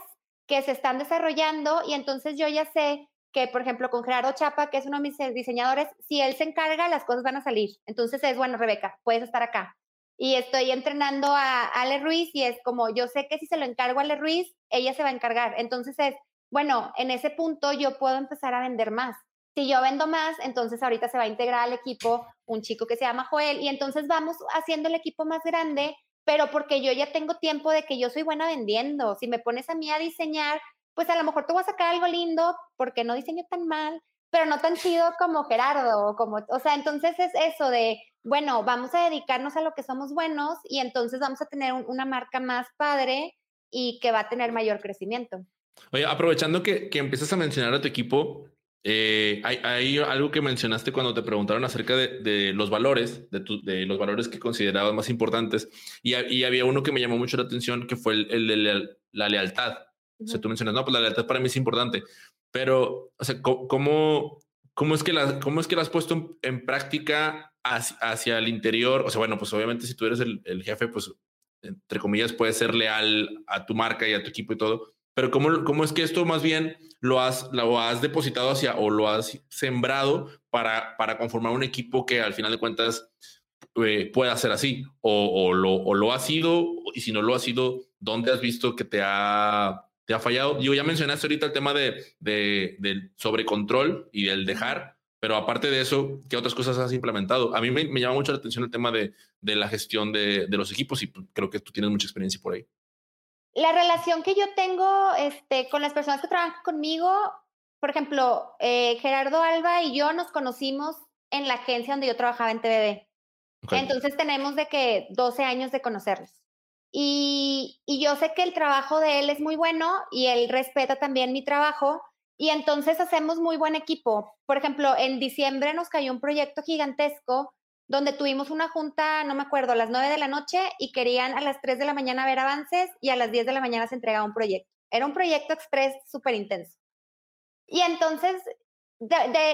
que se están desarrollando y entonces yo ya sé que, por ejemplo, con Gerardo Chapa, que es uno de mis diseñadores, si él se encarga, las cosas van a salir. Entonces es, bueno, Rebeca, puedes estar acá. Y estoy entrenando a Ale Ruiz y es como, yo sé que si se lo encargo a Ale Ruiz, ella se va a encargar. Entonces es, bueno, en ese punto yo puedo empezar a vender más. Si yo vendo más, entonces ahorita se va a integrar al equipo un chico que se llama Joel y entonces vamos haciendo el equipo más grande pero porque yo ya tengo tiempo de que yo soy buena vendiendo. Si me pones a mí a diseñar, pues a lo mejor te voy a sacar algo lindo porque no diseño tan mal, pero no tan chido como Gerardo, como, o sea, entonces es eso de, bueno, vamos a dedicarnos a lo que somos buenos y entonces vamos a tener una marca más padre y que va a tener mayor crecimiento. Oye, aprovechando que, que empiezas a mencionar a tu equipo, eh, hay, algo que mencionaste cuando te preguntaron acerca de, los valores, de, los valores que considerabas más importantes, y, había uno que me llamó mucho la atención, que fue el, de la, lealtad. O sea, tú mencionas, no, pues la lealtad para mí es importante, pero, o sea, ¿cómo, cómo, es, que la, cómo es que la has puesto en, práctica hacia, el interior? O sea, bueno, pues obviamente si tú eres el, el jefe, pues, entre comillas, puedes ser leal a tu marca y a tu equipo y todo, pero ¿cómo, cómo es que esto más bien lo has, lo has depositado hacia o lo has sembrado para, para conformar un equipo que al final de cuentas eh, pueda ser así? O, o, lo, o, lo, ha sido, y si no lo ha sido, ¿dónde has visto que te ha, te ha fallado? Yo ya mencionaste ahorita el tema de, de, del sobrecontrol y del dejar, pero aparte de eso, ¿qué otras cosas has implementado? A mí me, me llama mucho la atención el tema de, de la gestión de, de los equipos y creo que tú tienes mucha experiencia por ahí. La relación que yo tengo este, con las personas que trabajan conmigo, por ejemplo, eh, Gerardo Alba y yo nos conocimos en la agencia donde yo trabajaba en TVD. Entonces tenemos de que 12 años de conocerlos. Y, y, yo sé que el trabajo de él es muy bueno y él respeta también mi trabajo y entonces hacemos muy buen equipo. Por ejemplo, en diciembre nos cayó un proyecto gigantesco donde tuvimos una junta, no me acuerdo, a las 9 de la noche y querían a las 3 de la mañana ver avances y a las 10 de la mañana se entregaba un proyecto. Era un proyecto express súper intenso. Y entonces,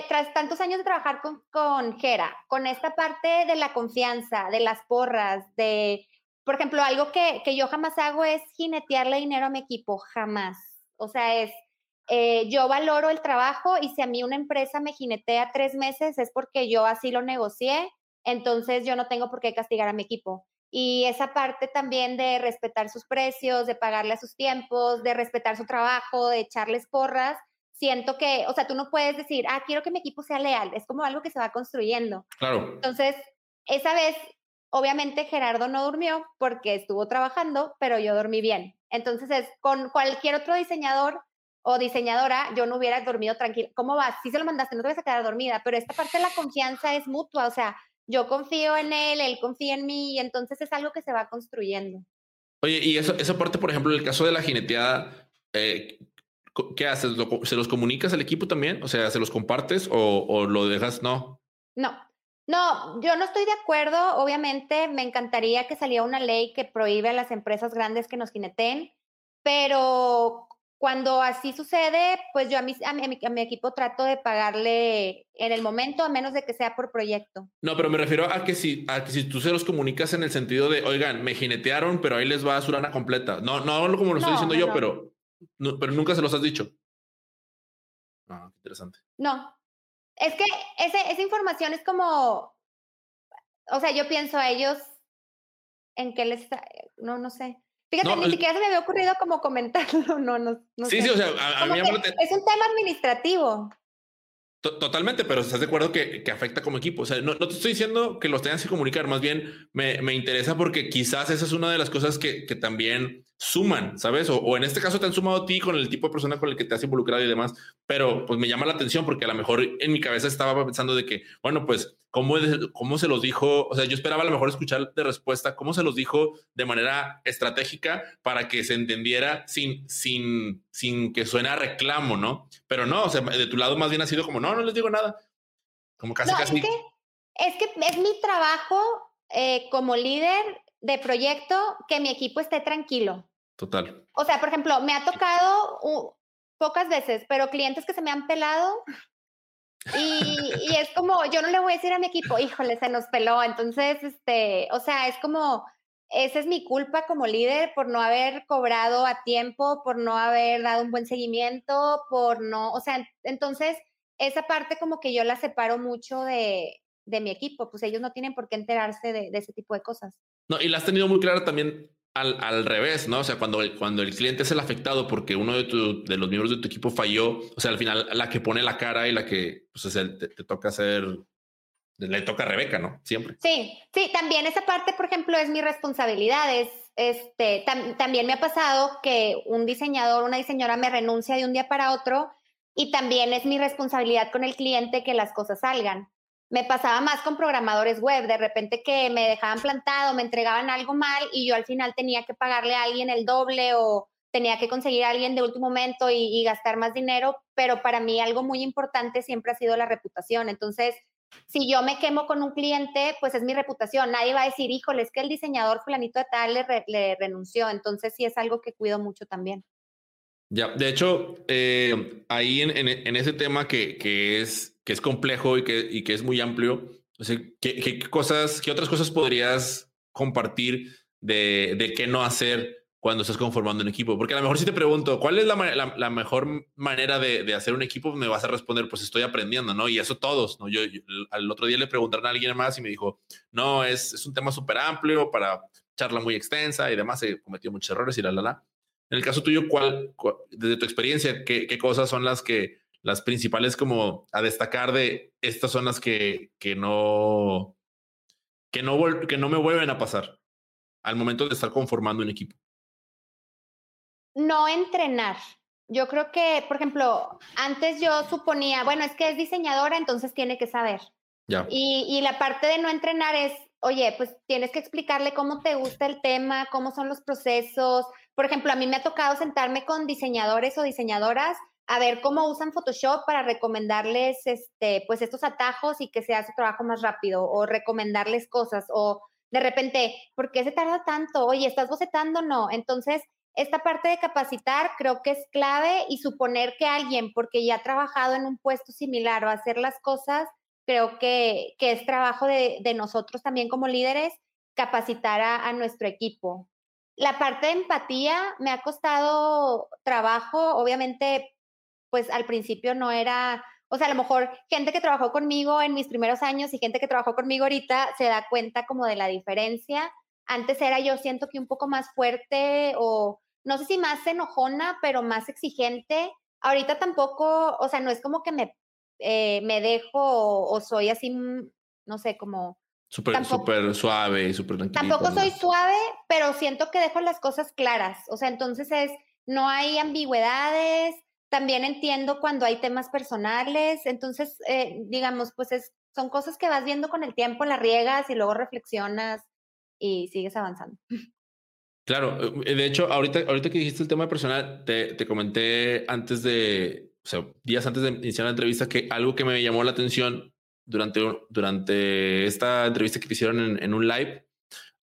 tras tantos años de trabajar con, con Jera, con esta parte de la confianza, de las porras, de, por ejemplo, algo que, que yo jamás hago es jinetearle dinero a mi equipo, jamás. O sea, es, eh, yo valoro el trabajo y si a mí una empresa me jinetea tres meses es porque yo así lo negocié entonces yo no tengo por qué castigar a mi equipo. Y esa parte también de respetar sus precios, de pagarle a sus tiempos, de respetar su trabajo, de echarles porras, siento que, o sea, tú no puedes decir, ah, quiero que mi equipo sea leal, es como algo que se va construyendo. Claro. Entonces, esa vez, obviamente Gerardo no durmió porque estuvo trabajando, pero yo dormí bien. Entonces, es, con cualquier otro diseñador o diseñadora, yo no hubiera dormido tranquilo. ¿Cómo vas? Sí se lo mandaste, no te vas a quedar dormida, pero esta parte de la confianza es mutua, o sea, yo confío en él, él confía en mí y entonces es algo que se va construyendo. Oye, y eso, esa parte, por ejemplo, en el caso de la jineteada, eh, ¿qué haces? ¿Se los comunicas al equipo también? O sea, ¿se los compartes o, o lo dejas? No. No, no, yo no estoy de acuerdo. Obviamente, me encantaría que saliera una ley que prohíbe a las empresas grandes que nos jineteen, pero cuando así sucede, pues yo a mi, a, mi, equipo trato de pagarle en el momento, a menos de que sea por proyecto. No, pero me refiero a que si, a que si tú se los comunicas en el sentido de, oigan, me jinetearon, pero ahí les va a su lana completa. No, no como lo estoy diciendo yo, pero, pero nunca se los has dicho. Ah, interesante. No. Es que ese, esa información es como, o sea, yo pienso a ellos en qué les, no, no sé. Fíjate, ni siquiera se me había ocurrido como comentarlo, no, no, no Sí, sí, o sea, a, mí Es un tema administrativo. Totalmente, pero estás de acuerdo que, que, afecta como equipo. O sea, no, no, te estoy diciendo que los tengas que comunicar, más bien me, me, interesa porque quizás esa es una de las cosas que, que también suman, ¿sabes? O, en este caso te han sumado a ti con el tipo de persona con el que te has involucrado y demás, pero pues me llama la atención porque a lo mejor en mi cabeza estaba pensando de que, bueno, pues, ¿cómo, cómo se los dijo? O sea, yo esperaba a lo mejor escuchar de respuesta, ¿cómo se los dijo de manera estratégica para que se entendiera sin, sin, sin que suene a reclamo, ¿no? Pero no, o sea, de tu lado más bien ha sido como, no, no les digo nada. Como casi, casi. Es que, es que es mi trabajo eh, como líder de proyecto que mi equipo esté tranquilo. Total. O sea, por ejemplo, me ha tocado pocas veces, pero clientes que se me han pelado y, es como, yo no le voy a decir a mi equipo, híjole, se nos peló. Entonces, este, o sea, es como, esa es mi culpa como líder por no haber cobrado a tiempo, por no haber dado un buen seguimiento, por no, o sea, entonces, esa parte como que yo la separo mucho de, de mi equipo, pues ellos no tienen por qué enterarse de, de ese tipo de cosas. No, y la has tenido muy clara también al, al, revés, ¿no? O sea, cuando el, cuando el cliente es el afectado porque uno de, tu, de los miembros de tu equipo falló, o sea, al final la que pone la cara y la que pues, es el, te, toca hacer, le toca a Rebeca, ¿no? Siempre. Sí, sí, también esa parte, por ejemplo, es mi responsabilidad. Es, este, también me ha pasado que un diseñador, una diseñadora me renuncia de un día para otro y también es mi responsabilidad con el cliente que las cosas salgan me pasaba más con programadores web, de repente que me dejaban plantado, me entregaban algo mal y yo al final tenía que pagarle a alguien el doble o tenía que conseguir a alguien de último momento y, gastar más dinero, pero para mí algo muy importante siempre ha sido la reputación. Entonces, si yo me quemo con un cliente, pues es mi reputación. Nadie va a decir, híjole, es que el diseñador fulanito de tal le, renunció. Entonces, sí es algo que cuido mucho también. Ya, de hecho, eh, ahí en, en, ese tema que, que es que es complejo y que, y que es muy amplio. O sea, ¿qué, cosas, qué otras cosas podrías compartir de, de, qué no hacer cuando estás conformando un equipo? Porque a lo mejor si te pregunto, ¿cuál es la, la, mejor manera de, de, hacer un equipo? Me vas a responder, pues estoy aprendiendo, ¿no? Y eso todos, ¿no? Yo, al otro día le preguntaron a alguien más y me dijo, no, es, es un tema súper amplio para charla muy extensa y demás, he cometido muchos errores y la, la, la. En el caso tuyo, ¿cuál, desde tu experiencia, qué, qué cosas son las que las principales como a destacar de estas zonas que, que no, que no, que no me vuelven a pasar al momento de estar conformando un equipo? No entrenar. Yo creo que, por ejemplo, antes yo suponía, bueno, es que es diseñadora, entonces tiene que saber. Ya. Y, y la parte de no entrenar es, oye, pues tienes que explicarle cómo te gusta el tema, cómo son los procesos. Por ejemplo, a mí me ha tocado sentarme con diseñadores o diseñadoras a ver cómo usan Photoshop para recomendarles este, pues estos atajos y que se hace trabajo más rápido o recomendarles cosas o de repente, ¿por qué se tarda tanto? Oye, ¿estás bocetando? No. Entonces, esta parte de capacitar creo que es clave y suponer que alguien, porque ya ha trabajado en un puesto similar o hacer las cosas, creo que, que es trabajo de, nosotros también como líderes capacitar a nuestro equipo. La parte de empatía me ha costado trabajo, obviamente pues al principio no era, o sea, a lo mejor gente que trabajó conmigo en mis primeros años y gente que trabajó conmigo ahorita se da cuenta como de la diferencia. Antes era yo siento que un poco más fuerte o no sé si más enojona, pero más exigente. Ahorita tampoco, o sea, no es como que me, eh, me dejo o, soy así, mm, no sé, como... Súper super suave y súper tranquila. Tampoco soy suave, pero siento que dejo las cosas claras. O sea, entonces es, no hay ambigüedades, también entiendo cuando hay temas personales, entonces, eh, digamos, pues es, son cosas que vas viendo con el tiempo, las riegas y luego reflexionas y sigues avanzando. Claro, eh, de hecho, ahorita, ahorita que dijiste el tema personal, te, te comenté antes de, o sea, días antes de iniciar la entrevista, que algo que me llamó la atención durante, durante esta entrevista que hicieron en, en un live,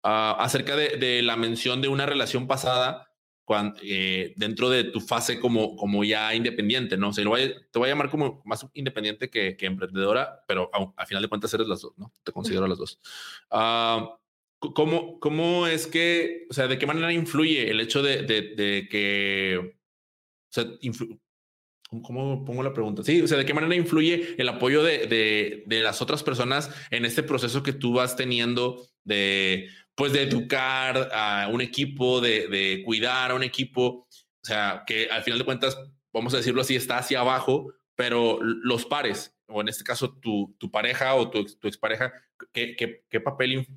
uh, acerca de, de, la mención de una relación pasada cuando, eh, dentro de tu fase como, como ya independiente, ¿no? O sea, voy te voy a llamar como más independiente que, que emprendedora, pero a, final de cuentas eres las dos, ¿no? Te considero las dos. Uh, ¿cómo, ¿Cómo es que, o sea, de qué manera influye el hecho de, de, de que, o sea, ¿Cómo pongo la pregunta? Sí, o sea, ¿de qué manera influye el apoyo de, de, de, las otras personas en este proceso que tú vas teniendo de, pues, de educar a un equipo, de, de cuidar a un equipo? O sea, que al final de cuentas, vamos a decirlo así, está hacia abajo, pero los pares, o en este caso tu, tu pareja o tu, tu expareja, ¿qué, qué, qué, papel,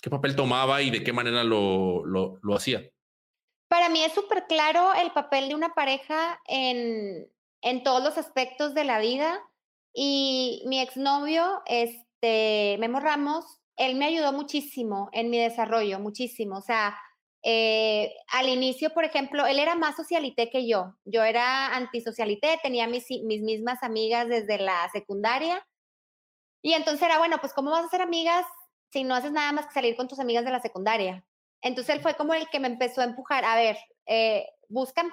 ¿qué papel tomaba y de qué manera lo, lo, lo hacía? Para mí es súper claro el papel de una pareja en, en todos los aspectos de la vida. Y mi exnovio, este, Memo Ramos, él me ayudó muchísimo en mi desarrollo, muchísimo. O sea, eh, al inicio, por ejemplo, él era más socialité que yo. Yo era antisocialité, tenía mis, mis mismas amigas desde la secundaria. Y entonces era, bueno, pues ¿cómo vas a ser amigas si no haces nada más que salir con tus amigas de la secundaria? Entonces él fue como el que me empezó a empujar, a ver, eh, busca,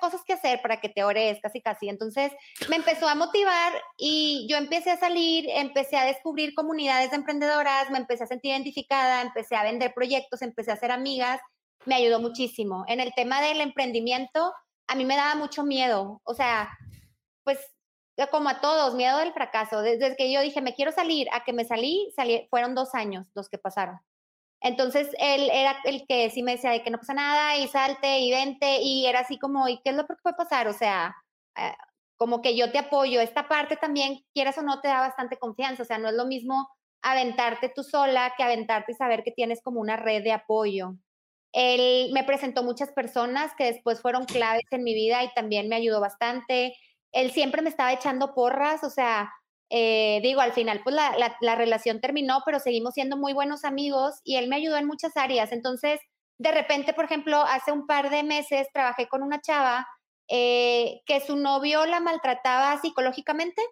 cosas que hacer para que te ores casi casi. Entonces me empezó a motivar y yo empecé a salir, empecé a descubrir comunidades de emprendedoras, me empecé a sentir identificada, empecé a vender proyectos, empecé a hacer amigas, me ayudó muchísimo. En el tema del emprendimiento, a mí me daba mucho miedo, o sea, pues como a todos, miedo del fracaso. Desde que yo dije, me quiero salir, a que me salí, salí fueron dos años los que pasaron. Entonces él era el que sí me decía de que no pasa nada y salte y vente y era así como, ¿y qué es lo que puede pasar? O sea, eh, como que yo te apoyo. Esta parte también, quieras o no, te da bastante confianza. O sea, no es lo mismo aventarte tú sola que aventarte y saber que tienes como una red de apoyo. Él me presentó muchas personas que después fueron claves en mi vida y también me ayudó bastante. Él siempre me estaba echando porras, o sea, eh, digo, al final, pues la, la, la, relación terminó, pero seguimos siendo muy buenos amigos y él me ayudó en muchas áreas. Entonces, de repente, por ejemplo, hace un par de meses trabajé con una chava eh, que su novio la maltrataba psicológicamente.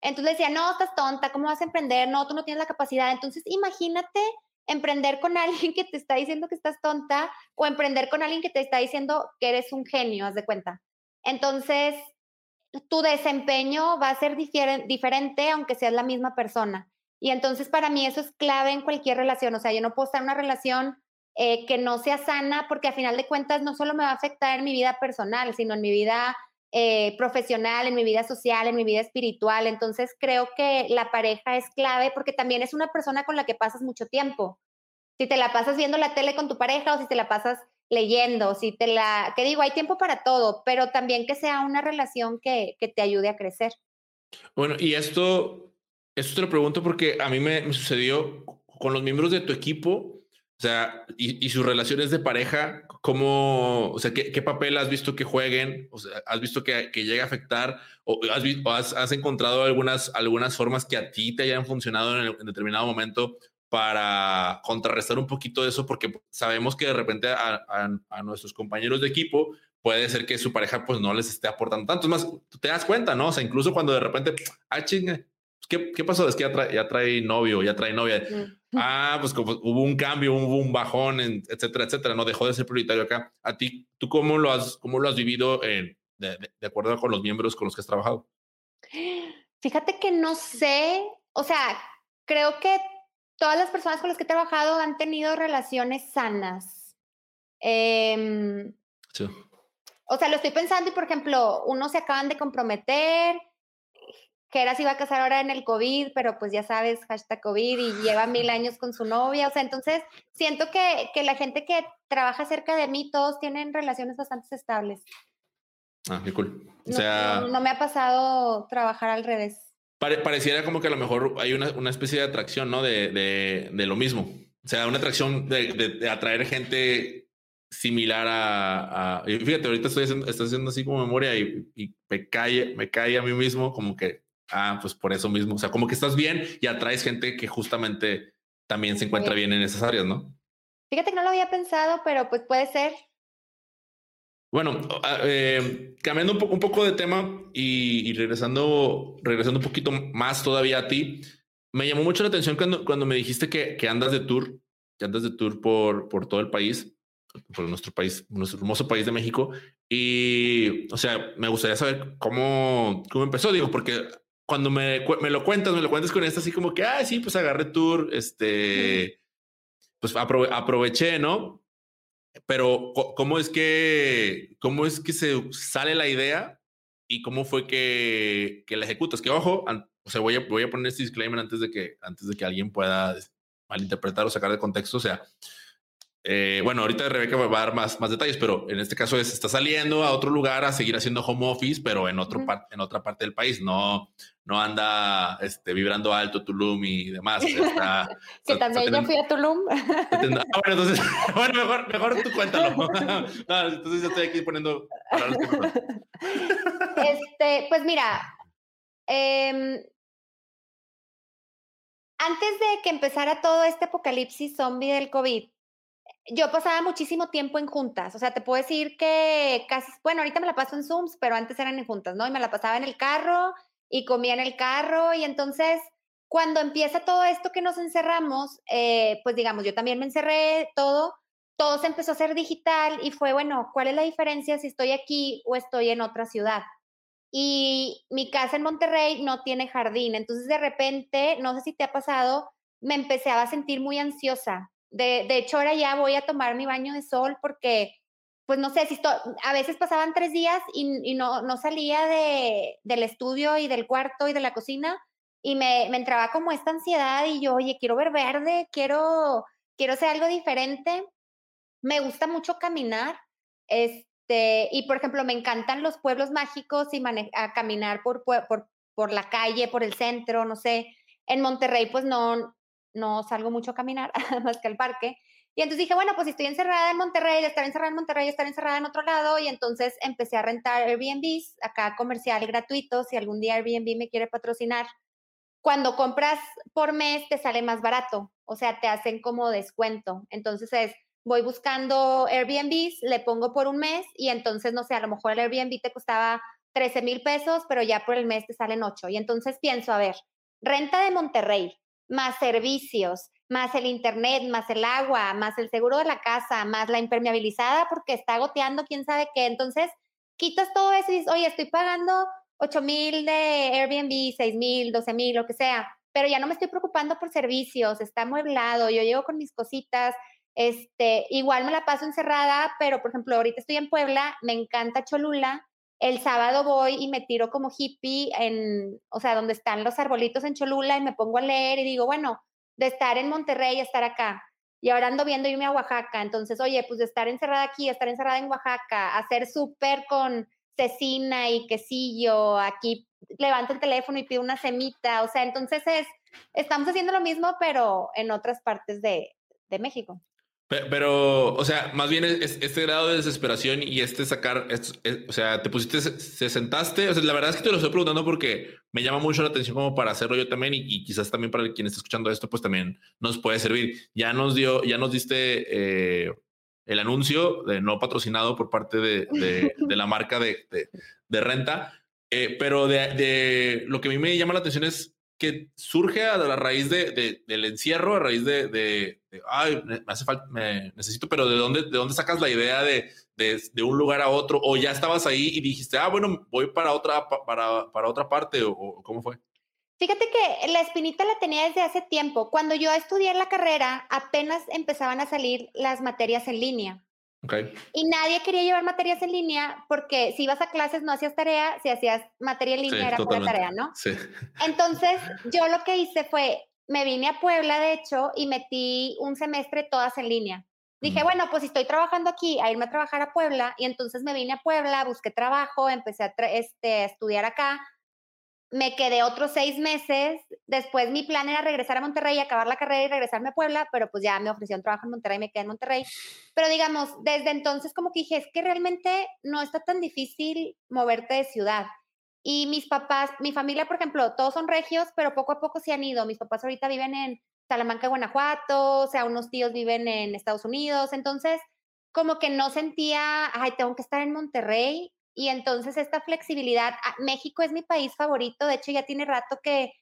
Entonces decía, no, estás tonta, ¿cómo vas a emprender? No, tú no tienes la capacidad. Entonces, imagínate emprender con alguien que te está diciendo que estás tonta o emprender con alguien que te está diciendo que eres un genio, haz de cuenta. Entonces, tu desempeño va a ser diferente aunque seas la misma persona. Y entonces para mí eso es clave en cualquier relación. O sea, yo no puedo estar en una relación eh, que no sea sana porque a final de cuentas no solo me va a afectar en mi vida personal, sino en mi vida eh, profesional, en mi vida social, en mi vida espiritual. Entonces creo que la pareja es clave porque también es una persona con la que pasas mucho tiempo. Si te la pasas viendo la tele con tu pareja o si te la pasas leyendo, si te la, que digo, hay tiempo para todo, pero también que sea una relación que, que te ayude a crecer. Bueno, y esto, esto te lo pregunto porque a mí me, me sucedió con los miembros de tu equipo, o sea, y, y, sus relaciones de pareja, ¿cómo, o sea, qué, qué, papel has visto que jueguen? O sea, ¿has visto que, que llegue a afectar? ¿O has, visto, has, has, encontrado algunas, algunas formas que a ti te hayan funcionado en, en determinado momento para contrarrestar un poquito de eso, porque sabemos que de repente a, a, a, nuestros compañeros de equipo, puede ser que su pareja pues no les esté aportando tanto. Es más, tú te das cuenta, ¿no? O sea, incluso cuando de repente, ah, chinga, ¿qué, qué pasó? Es que ya trae, ya trae novio, ya trae novia. Ah, pues como hubo un cambio, hubo un bajón, etcétera, etcétera. No dejó de ser prioritario acá. A ti, ¿tú cómo lo has, cómo lo has vivido de, de acuerdo con los miembros con los que has trabajado? Fíjate que no sé, o sea, creo que todas las personas con las que he trabajado han tenido relaciones sanas. Eh, sí. O sea, lo estoy pensando y, por ejemplo, unos se acaban de comprometer, que era si iba a casar ahora en el COVID, pero pues ya sabes, hashtag COVID y lleva mil años con su novia. O sea, entonces siento que, que la gente que trabaja cerca de mí, todos tienen relaciones bastante estables. Ah, qué cool. O sea, no, me ha pasado trabajar al revés pareciera como que a lo mejor hay una, una especie de atracción, ¿no? De, de, de, lo mismo. O sea, una atracción de, de atraer gente similar a, a, fíjate, ahorita estoy haciendo, estoy haciendo así como memoria y, y, me cae, me cae a mí mismo como que, ah, pues por eso mismo. O sea, como que estás bien y atraes gente que justamente también se encuentra bien en esas áreas, ¿no? Fíjate que no lo había pensado, pero pues puede ser. Bueno, ah, eh, cambiando un, poco un poco de tema y, regresando, regresando un poquito más todavía a ti, me llamó mucho la atención cuando, cuando me dijiste que, que andas de tour, que andas de tour por, por todo el país, por nuestro país, nuestro hermoso país de México. Y, o sea, me gustaría saber cómo, cómo empezó, digo, porque cuando me, me lo cuentas, me lo cuentas con esto así como que, ah, sí, pues agarré tour, este, pues aproveché, ¿no? Pero ¿cómo es que, cómo es que se sale la idea y cómo fue que, que la ejecutas? Que ojo, o sea, voy a, voy a poner este disclaimer antes de que, antes de que alguien pueda malinterpretar o sacar de contexto. O sea, eh, bueno, ahorita Rebeca va a dar más, más detalles, pero en este caso es, está saliendo a otro lugar a seguir haciendo home office, pero en, otro en otra parte del país, no, no anda este, vibrando alto Tulum y demás. que también yo fui a Tulum. Ah, bueno, entonces, bueno, mejor, mejor tú cuéntalo. entonces yo estoy aquí poniendo Este, pues mira, eh, antes de que empezara todo este apocalipsis zombie del COVID, yo pasaba muchísimo tiempo en juntas, o sea, te puedo decir que casi, bueno, ahorita me la paso en Zooms, pero antes eran en juntas, ¿no? Y me la pasaba en el carro y comía en el carro y entonces cuando empieza todo esto que nos encerramos, eh, pues digamos, yo también me encerré todo, todo se empezó a hacer digital y fue, bueno, ¿cuál es la diferencia si estoy aquí o estoy en otra ciudad? Y mi casa en Monterrey no tiene jardín, entonces de repente, no sé si te ha pasado, me empecé a sentir muy ansiosa de, de hecho, ahora ya voy a tomar mi baño de sol porque, pues no sé, si a veces pasaban tres días y, no, no salía de, del estudio y del cuarto y de la cocina y me, me, entraba como esta ansiedad y yo, oye, quiero ver verde, quiero, quiero hacer algo diferente. Me gusta mucho caminar. Este, y por ejemplo, me encantan los pueblos mágicos y a caminar por, por, por la calle, por el centro, no sé. En Monterrey, pues no, no salgo mucho a caminar más que al parque. Y entonces dije, bueno, pues si estoy encerrada en Monterrey, estar encerrada en Monterrey, estar encerrada en otro lado. Y entonces empecé a rentar Airbnbs, acá comercial gratuito, si algún día Airbnb me quiere patrocinar. Cuando compras por mes te sale más barato, o sea, te hacen como descuento. Entonces es, voy buscando Airbnbs, le pongo por un mes y entonces, no sé, a lo mejor el Airbnb te costaba 13 mil pesos, pero ya por el mes te salen 8. Y entonces pienso, a ver, renta de Monterrey, más servicios, más el internet, más el agua, más el seguro de la casa, más la impermeabilizada porque está goteando quién sabe qué. Entonces, quitas todo eso y dices, oye, estoy pagando 8 mil de Airbnb, 6 mil, 12 mil, lo que sea, pero ya no me estoy preocupando por servicios, está amueblado, yo llego con mis cositas, este, igual me la paso encerrada, pero por ejemplo, ahorita estoy en Puebla, me encanta Cholula, el sábado voy y me tiro como hippie en, o sea, donde están los arbolitos en Cholula y me pongo a leer y digo, bueno, de estar en Monterrey a estar acá. Y ahora ando viendo irme a Oaxaca. Entonces, oye, pues de estar encerrada aquí, estar encerrada en Oaxaca, hacer súper con cecina y quesillo, aquí levanto el teléfono y pido una semita. O sea, entonces es, estamos haciendo lo mismo, pero en otras partes de, de México. Pero, o sea, más bien es, este grado de desesperación y este sacar, o sea, te pusiste, se sentaste, o sea, la verdad es que te lo estoy preguntando porque me llama mucho la atención como para hacerlo yo también y, quizás también para quien está escuchando esto, pues también nos puede servir. Ya nos dio, ya nos diste, eh, el anuncio de no patrocinado por parte de, de, de la marca de, de renta. Eh, pero de, lo que a mí me llama la atención es que surge a la raíz de, del encierro, a raíz de, ay, me hace falta, me necesito, pero ¿de dónde, de dónde sacas la idea de, de, un lugar a otro? ¿O ya estabas ahí y dijiste, ah, bueno, voy para otra, para, para otra parte? ¿O, cómo fue? Fíjate que la espinita la tenía desde hace tiempo. Cuando yo estudié la carrera, apenas empezaban a salir las materias en línea. Okay. Y nadie quería llevar materias en línea porque si ibas a clases no hacías tarea, si hacías materia en línea era pura tarea, ¿no? Sí. Entonces, yo lo que hice fue, me vine a Puebla, de hecho, y metí un semestre todas en línea. Dije, bueno, pues si estoy trabajando aquí, a irme a trabajar a Puebla, y entonces me vine a Puebla, busqué trabajo, empecé a, este, a estudiar acá, me quedé otros seis meses. Después mi plan era regresar a Monterrey, acabar la carrera y regresarme a Puebla, pero pues ya me ofrecieron trabajo en Monterrey, me quedé en Monterrey. Pero digamos, desde entonces como que dije, es que realmente no está tan difícil moverte de ciudad. Y mis papás, mi familia, por ejemplo, todos son regios, pero poco a poco se han ido. Mis papás ahorita viven en Salamanca, Guanajuato, o sea, unos tíos viven en Estados Unidos. Entonces, como que no sentía, ay, tengo que estar en Monterrey y entonces esta flexibilidad, ah, México es mi país favorito, de hecho ya tiene rato que,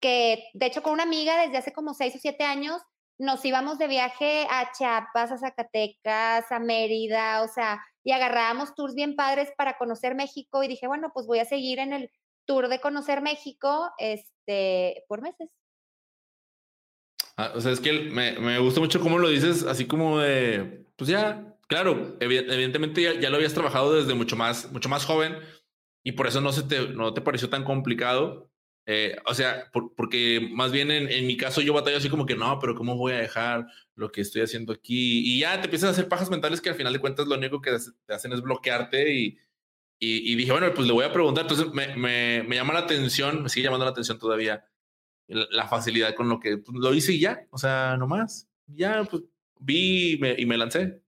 que, de hecho con una amiga desde hace como seis o siete años, nos íbamos de viaje a Chiapas, a Zacatecas, a Mérida, o sea, y agarrábamos tours bien padres para conocer México y dije, bueno, pues voy a seguir en el tour de conocer México este, por meses. Ah, o sea, es que me, me gusta mucho cómo lo dices, así como de, pues ya, Claro, evidentemente ya, lo habías trabajado desde mucho más, mucho más joven y por eso no, se te, no te pareció tan complicado. Eh, o sea, porque más bien en, en, mi caso yo batallo así como que no, pero ¿cómo voy a dejar lo que estoy haciendo aquí? Y ya te empiezas a hacer pajas mentales que al final de cuentas lo único que te hacen es bloquearte y, y, dije, bueno, pues le voy a preguntar. Entonces me, me, me, llama la atención, me sigue llamando la atención todavía la facilidad con lo que pues, lo hice y ya, o sea, nomás, ya pues vi y me lancé.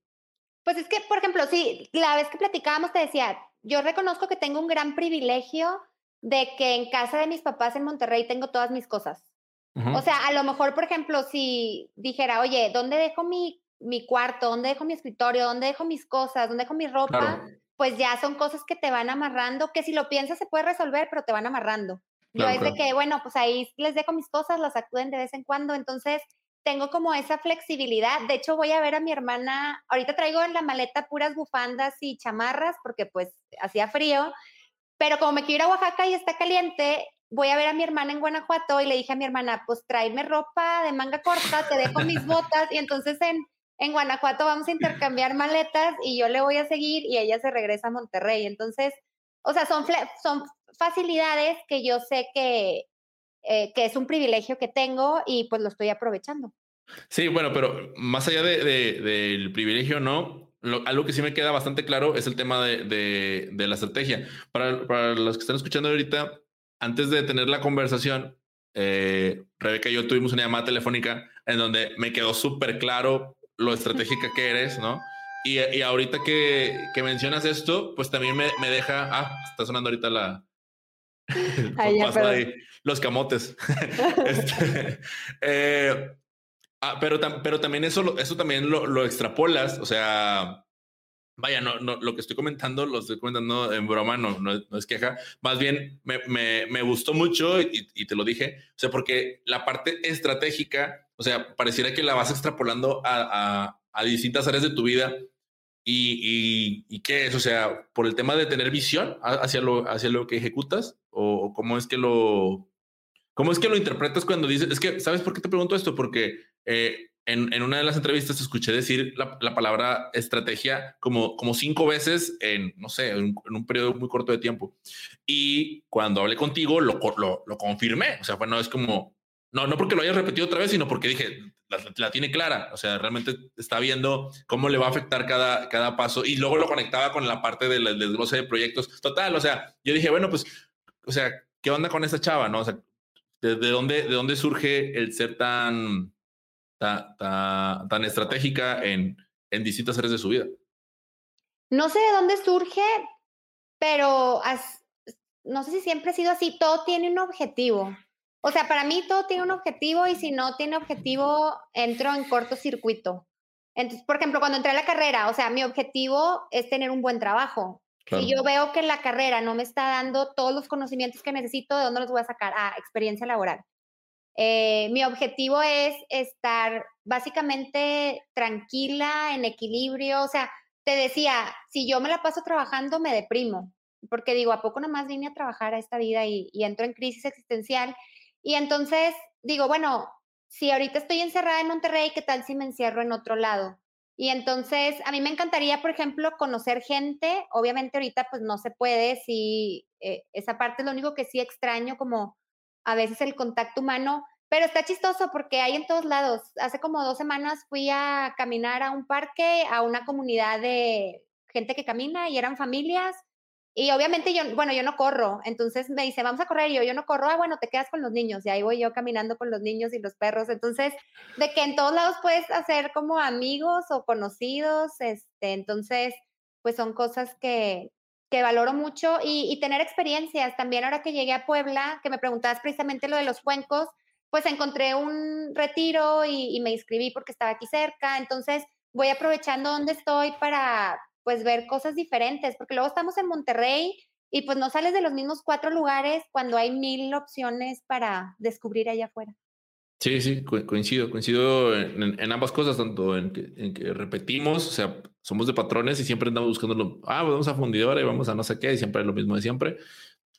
Pues es que, por ejemplo, sí, la vez que platicábamos te decía, yo reconozco que tengo un gran privilegio de que en casa de mis papás en Monterrey tengo todas mis cosas. O sea, a lo mejor, por ejemplo, si dijera, oye, ¿dónde dejo mi, mi cuarto? ¿Dónde dejo mi escritorio? ¿Dónde dejo mis cosas? ¿Dónde dejo mi ropa? Pues ya son cosas que te van amarrando, que si lo piensas se puede resolver, pero te van amarrando. yo es de que, bueno, pues ahí les dejo mis cosas, las acuden de vez en cuando. Entonces, tengo como esa flexibilidad. De hecho, voy a ver a mi hermana, ahorita traigo en la maleta puras bufandas y chamarras porque pues hacía frío, pero como me quiero ir a Oaxaca y está caliente, voy a ver a mi hermana en Guanajuato y le dije a mi hermana, pues tráeme ropa de manga corta, te dejo mis botas y entonces en, en Guanajuato vamos a intercambiar maletas y yo le voy a seguir y ella se regresa a Monterrey. Entonces, o sea, son, son facilidades que yo sé que, eh, que es un privilegio que tengo y pues lo estoy aprovechando. Sí, bueno, pero más allá de, del privilegio, ¿no? algo que sí me queda bastante claro es el tema de, de la estrategia. Para, para, los que están escuchando ahorita, antes de tener la conversación, eh, Rebeca y yo tuvimos una llamada telefónica en donde me quedó súper claro lo estratégica que eres, ¿no? Y, y ahorita que, que, mencionas esto, pues también me, me deja, ah, está sonando ahorita la, los camotes. Este, eh, ah, pero, pero también eso, eso también lo, extrapolas, o sea, vaya, no, no, lo que estoy comentando, lo estoy comentando en broma, no, no, es queja, más bien me, me, me gustó mucho y, te lo dije, o sea, porque la parte estratégica, o sea, pareciera que la vas extrapolando a, a, a distintas áreas de tu vida ¿Y, y, qué es? O sea, por el tema de tener visión hacia lo, hacia lo que ejecutas o, cómo es que lo... ¿Cómo es que lo interpretas cuando dices? Es que, ¿sabes por qué te pregunto esto? Porque eh, en, en, una de las entrevistas escuché decir la, la, palabra estrategia como, como cinco veces en, no sé, en, un periodo muy corto de tiempo. Y cuando hablé contigo, lo, lo, lo confirmé. O sea, bueno, es como, no, no porque lo hayas repetido otra vez, sino porque dije, la, tiene clara. O sea, realmente está viendo cómo le va a afectar cada, cada paso y luego lo conectaba con la parte del desglose de proyectos. Total, o sea, yo dije, bueno, pues, o sea, ¿qué onda con esta chava? No, o sea, ¿de, dónde, de dónde surge el ser tan, tan, tan, estratégica en, en distintas áreas de su vida? No sé de dónde surge, pero no sé si siempre ha sido así. Todo tiene un objetivo. O sea, para mí todo tiene un objetivo y si no tiene objetivo, entro en cortocircuito. Entonces, por ejemplo, cuando entré a la carrera, o sea, mi objetivo es tener un buen trabajo. Si yo veo que la carrera no me está dando todos los conocimientos que necesito, ¿de dónde los voy a sacar? Ah, experiencia laboral. Eh, mi objetivo es estar básicamente tranquila, en equilibrio. O sea, te decía, si yo me la paso trabajando, me deprimo, porque digo, ¿a poco nomás vine a trabajar a esta vida y, y entro en crisis existencial? Y entonces digo, bueno, si ahorita estoy encerrada en Monterrey, ¿qué tal si me encierro en otro lado? Y entonces, a mí me encantaría, por ejemplo, conocer gente. Obviamente ahorita pues no se puede, si eh, esa parte es lo único que sí extraño, como a veces el contacto humano, pero está chistoso porque hay en todos lados. Hace como dos semanas fui a caminar a un parque, a una comunidad de gente que camina y eran familias y obviamente yo, bueno, yo no corro, entonces me dice, vamos a correr, y yo, yo no corro, ah, bueno, te quedas con los niños, y ahí voy yo caminando con los niños y los perros, entonces, de que en todos lados puedes hacer como amigos o conocidos, este, entonces, pues son cosas que, que valoro mucho y, tener experiencias. También ahora que llegué a Puebla, que me preguntabas precisamente lo de los cuencos, pues encontré un retiro y, y me inscribí porque estaba aquí cerca, entonces voy aprovechando donde estoy para, pues ver cosas diferentes, porque luego estamos en Monterrey y pues no sales de los mismos cuatro lugares cuando hay mil opciones para descubrir allá afuera. Sí, sí, coincido, coincido en, ambas cosas, tanto en que, repetimos, o sea, somos de patrones y siempre andamos buscando lo, ah, vamos a fundidora y vamos a no sé qué, y siempre es lo mismo de siempre.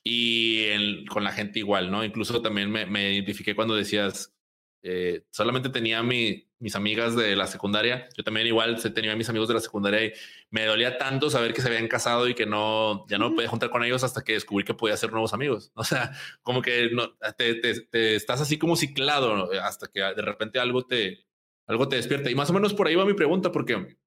Y con la gente igual, ¿no? Incluso también me, me identifiqué cuando decías, eh, solamente tenía mi, mis amigas de la secundaria. Yo también igual tenía mis amigos de la secundaria y me dolía tanto saber que se habían casado y que no, ya no podía juntar con ellos hasta que descubrí que podía hacer nuevos amigos. O sea, como que no, te, te, estás así como ciclado hasta que de repente algo te, algo te despierta. Y más o menos por ahí va mi pregunta, porque,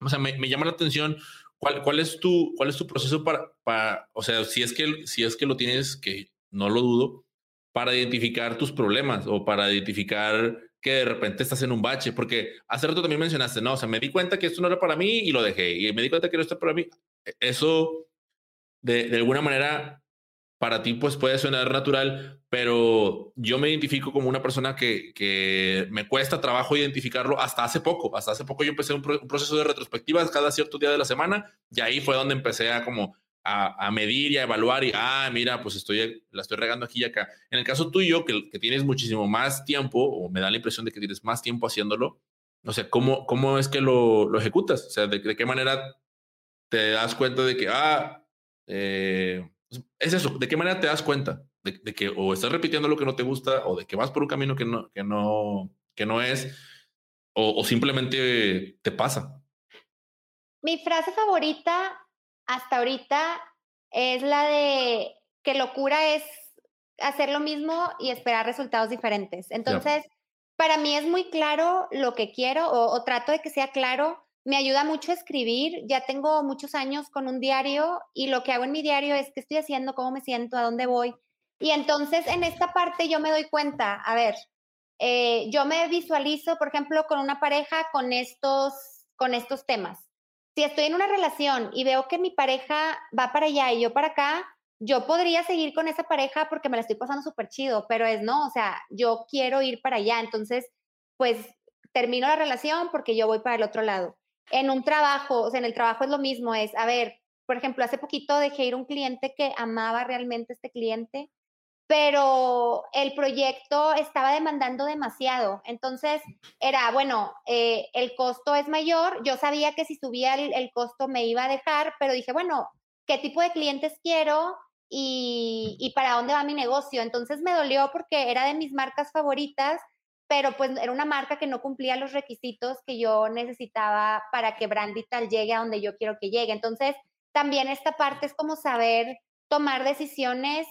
o sea, me, me llama la atención ¿Cuál, ¿cuál, es tu, ¿cuál es tu proceso para, para, o sea, si es que, si es que lo tienes, que no lo dudo, para identificar tus problemas o para identificar que de repente estás en un bache, porque hace rato también mencionaste, no, o sea, me di cuenta que esto no era para mí y lo dejé, y me di cuenta que no está para mí. E, eso, de, de alguna manera, para ti pues puede sonar natural, pero yo me identifico como una persona que, que me cuesta trabajo identificarlo hasta hace poco. Hasta hace poco yo empecé un, un proceso de retrospectivas cada cierto día de la semana y ahí fue donde empecé a como a, medir y a evaluar y, ah, mira, pues estoy, la estoy regando aquí y acá. En el caso tuyo, que, que tienes muchísimo más tiempo, o me da la impresión de que tienes más tiempo haciéndolo, o sea, ¿cómo, cómo es que lo, lo ejecutas? O sea, ¿de, qué manera te das cuenta de que, ah, eh, es eso, ¿de qué manera te das cuenta? De, de, que o estás repitiendo lo que no te gusta, o de que vas por un camino que no, que no, que no es, o, o simplemente te pasa. Mi frase favorita hasta ahorita es la de que locura es hacer lo mismo y esperar resultados diferentes. Entonces, para mí es muy claro lo que quiero o, trato de que sea claro. Me ayuda mucho a escribir. Ya tengo muchos años con un diario y lo que hago en mi diario es qué estoy haciendo, cómo me siento, a dónde voy. Y entonces en esta parte yo me doy cuenta, a ver, eh, yo me visualizo, por ejemplo, con una pareja con estos, con estos temas si estoy en una relación y veo que mi pareja va para allá y yo para acá, yo podría seguir con esa pareja porque me la estoy pasando súper chido, pero es no, o sea, yo quiero ir para allá, entonces, pues termino la relación porque yo voy para el otro lado. En un trabajo, o sea, en el trabajo es lo mismo, es, a ver, por ejemplo, hace poquito dejé ir un cliente que amaba realmente este cliente pero el proyecto estaba demandando demasiado. Entonces era, bueno, eh, el costo es mayor. Yo sabía que si subía el, costo me iba a dejar, pero dije, bueno, ¿qué tipo de clientes quiero y, y para dónde va mi negocio? Entonces me dolió porque era de mis marcas favoritas, pero pues era una marca que no cumplía los requisitos que yo necesitaba para que Brandital llegue a donde yo quiero que llegue. Entonces, también esta parte es como saber tomar decisiones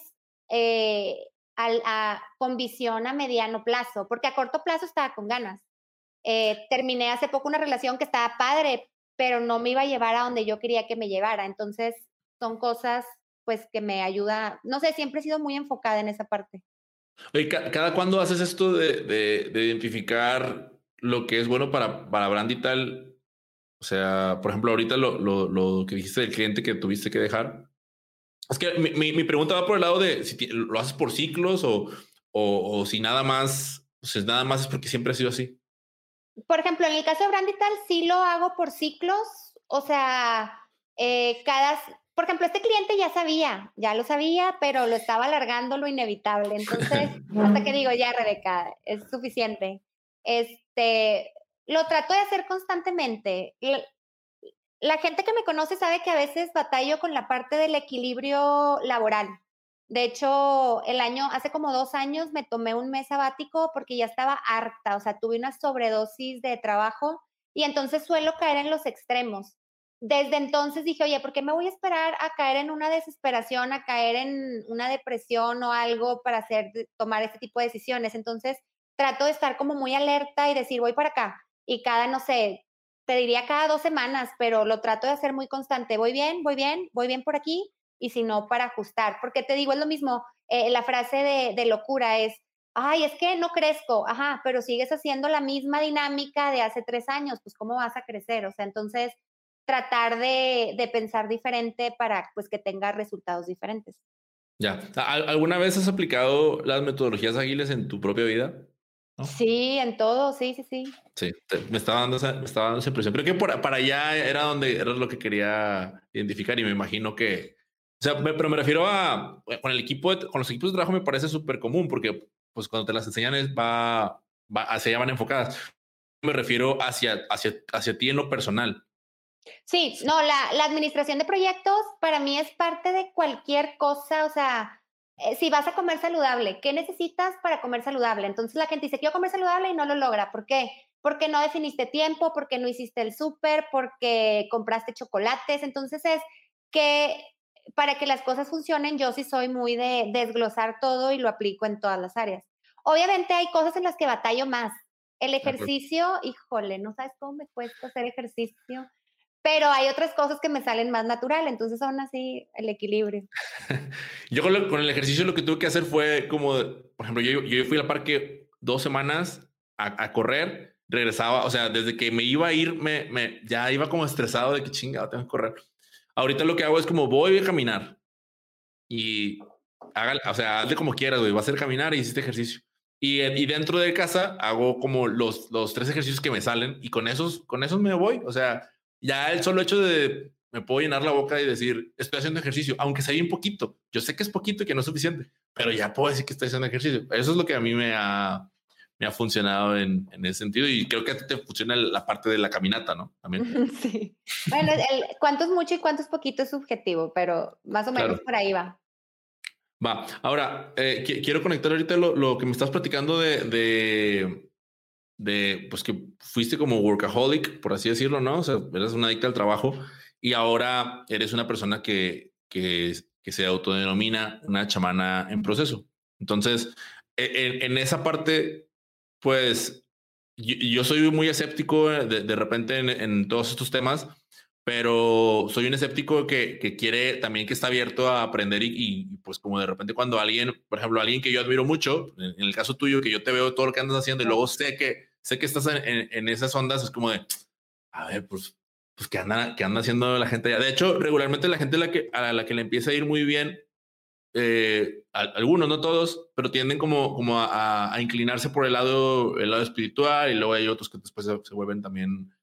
eh, a, con visión a mediano plazo, porque a corto plazo estaba con ganas. Eh, terminé hace poco una relación que estaba padre, pero no me iba a llevar a donde yo quería que me llevara. Entonces, son cosas pues que me ayuda, no sé, siempre he sido muy enfocada en esa parte. Oye, ¿cada cuándo haces esto de, de, identificar lo que es bueno para, para brand y tal? O sea, por ejemplo, ahorita lo, lo, lo que dijiste del cliente que tuviste que dejar, es que mi, mi, pregunta va por el lado de si lo haces por ciclos o, o, o si nada más, pues nada más es porque siempre ha sido así. por ejemplo, en el caso de Brandital sí lo hago por ciclos, o sea, eh, cada, por ejemplo, este cliente ya sabía, ya lo sabía, pero lo estaba alargando lo inevitable. Entonces, hasta que digo, ya, Rebeca, es suficiente. Este, lo trato de hacer constantemente. La, gente que me conoce sabe que a veces batallo con la parte del equilibrio laboral. De hecho, el año, hace como dos años me tomé un mes sabático porque ya estaba harta, o sea, tuve una sobredosis de trabajo y entonces suelo caer en los extremos desde entonces dije, oye, ¿por qué me voy a esperar a caer en una desesperación, a caer en una depresión o algo para hacer, tomar este tipo de decisiones? Entonces, trato de estar como muy alerta y decir, voy para acá. Y cada, no sé, te diría cada dos semanas, pero lo trato de hacer muy constante. Voy bien, voy bien, voy bien por aquí. Y si no, para ajustar. Porque te digo, es lo mismo, eh, la frase de, de locura es, ay, es que no crezco, ajá, pero sigues haciendo la misma dinámica de hace tres años, pues ¿cómo vas a crecer? O sea, entonces tratar de, de, pensar diferente para pues que tenga resultados diferentes. Ya. ¿Alguna vez has aplicado las metodologías ágiles en tu propia vida? Sí, en todo, sí, sí, sí. Sí, me estaba dando esa, me estaba dando esa impresión. Creo que por, para allá era donde era lo que quería identificar y me imagino que, o sea, pero me refiero a, con el equipo, con los equipos de trabajo me parece súper común porque pues cuando te las enseñan es, va, va, hacia allá van enfocadas. Me refiero hacia, hacia, hacia ti en lo personal. Sí, no, la, la, administración de proyectos para mí es parte de cualquier cosa, o sea, eh, si vas a comer saludable, ¿qué necesitas para comer saludable? Entonces la gente dice, quiero comer saludable y no lo logra. ¿Por qué? Porque no definiste tiempo, porque no hiciste el súper, porque compraste chocolates. Entonces es que para que las cosas funcionen, yo sí soy muy de desglosar todo y lo aplico en todas las áreas. Obviamente hay cosas en las que batallo más. El ejercicio, híjole, no sabes cómo me cuesta hacer ejercicio pero hay otras cosas que me salen más natural, entonces son así el equilibrio. yo con, el ejercicio lo que tuve que hacer fue como, por ejemplo, yo, yo fui al parque dos semanas a, correr, regresaba, o sea, desde que me iba a ir, me, me, ya iba como estresado de que chingado, tengo que correr. Ahorita lo que hago es como voy a caminar y haga, o sea, hazle como quieras, güey, va a ser caminar y hiciste ejercicio. Y, y, dentro de casa hago como los, los tres ejercicios que me salen y con esos, con esos me voy. O sea, ya el solo hecho de me puedo llenar la boca y decir, estoy haciendo ejercicio, aunque sea un poquito. Yo sé que es poquito y que no es suficiente, pero ya puedo decir que estoy haciendo ejercicio. Eso es lo que a mí me ha, me ha funcionado en, en ese sentido y creo que a ti te funciona la parte de la caminata, ¿no? También. Sí. Bueno, el, cuánto es mucho y cuánto es poquito es subjetivo, pero más o menos por ahí va. Va. Ahora, eh, quiero conectar ahorita lo, lo, que me estás platicando de, de de pues que fuiste como workaholic, por así decirlo, ¿no? O sea, eres una adicta al trabajo y ahora eres una persona que, que, que se autodenomina una chamana en proceso. Entonces, e, en, en esa parte, pues yo, soy muy escéptico de, de repente en, en, todos estos temas, pero soy un escéptico que, que quiere también que está abierto a aprender y, y, pues como de repente cuando alguien, por ejemplo, alguien que yo admiro mucho, en, el caso tuyo, que yo te veo todo lo que andas haciendo y luego sé que sé que estás en, en, esas ondas, es como de, a ver, pues, pues ¿qué anda, qué anda haciendo la gente allá? De hecho, regularmente la gente a la que, a la que le empieza a ir muy bien, eh, algunos, no todos, pero tienden como, como a, inclinarse por el lado, el lado espiritual y luego hay otros que después se, vuelven también,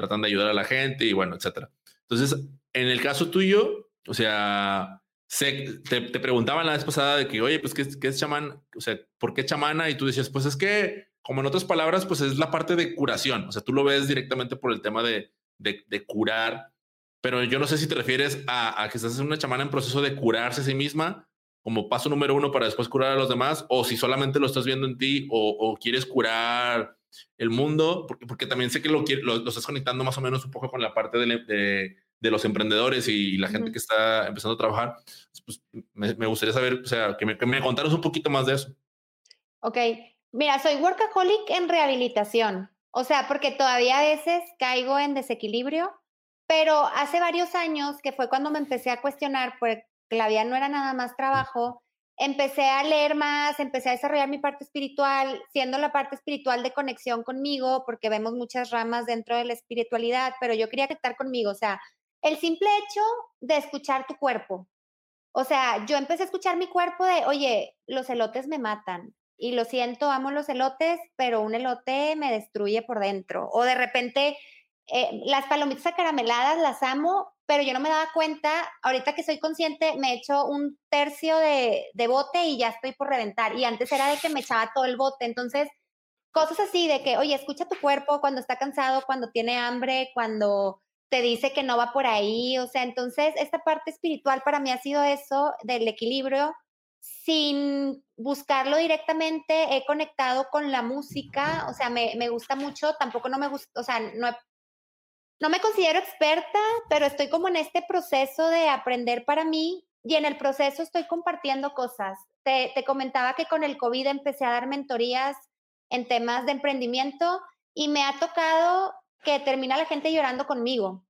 tratan de ayudar a la gente y bueno, etcétera. Entonces, en el caso tuyo, o sea, sé, te, te preguntaban la vez pasada de que, oye, pues, ¿qué, ¿qué es chamán? O sea, ¿por qué chamana? Y tú decías, pues es que como en otras palabras, pues es la parte de curación. O sea, tú lo ves directamente por el tema de, de, curar, pero yo no sé si te refieres a, que estás en una chamana en proceso de curarse a sí misma como paso número uno para después curar a los demás, o si solamente lo estás viendo en ti o quieres curar el mundo, porque, porque también sé que lo, lo, lo, estás conectando más o menos un poco con la parte de, de, de los emprendedores y la gente uh -huh. que está empezando a trabajar. Pues me, me, gustaría saber, o sea, que me, que me contaras un poquito más de eso. Ok, Mira, soy workaholic en rehabilitación, o sea, porque todavía a veces caigo en desequilibrio, pero hace varios años, que fue cuando me empecé a cuestionar, porque la vida no era nada más trabajo, empecé a leer más, empecé a desarrollar mi parte espiritual, siendo la parte espiritual de conexión conmigo, porque vemos muchas ramas dentro de la espiritualidad, pero yo quería conectar conmigo, o sea, el simple hecho de escuchar tu cuerpo. O sea, yo empecé a escuchar mi cuerpo de, oye, los elotes me matan, y lo siento, amo los elotes, pero un elote me destruye por dentro. O de repente, eh, las palomitas acarameladas las amo, pero yo no me daba cuenta, ahorita que soy consciente, me echo un tercio de, de bote y ya estoy por reventar. Y antes era de que me echaba todo el bote. Entonces, cosas así de que, oye, escucha tu cuerpo cuando está cansado, cuando tiene hambre, cuando te dice que no va por ahí. O sea, entonces, esta parte espiritual para mí ha sido eso del equilibrio sin buscarlo directamente, he conectado con la música, o sea, me, me gusta mucho, tampoco no me gusta, o sea, no, no me considero experta, pero estoy como en este proceso de aprender para mí y en el proceso estoy compartiendo cosas. Te, comentaba que con el COVID empecé a dar mentorías en temas de emprendimiento y me ha tocado que termina la gente llorando conmigo.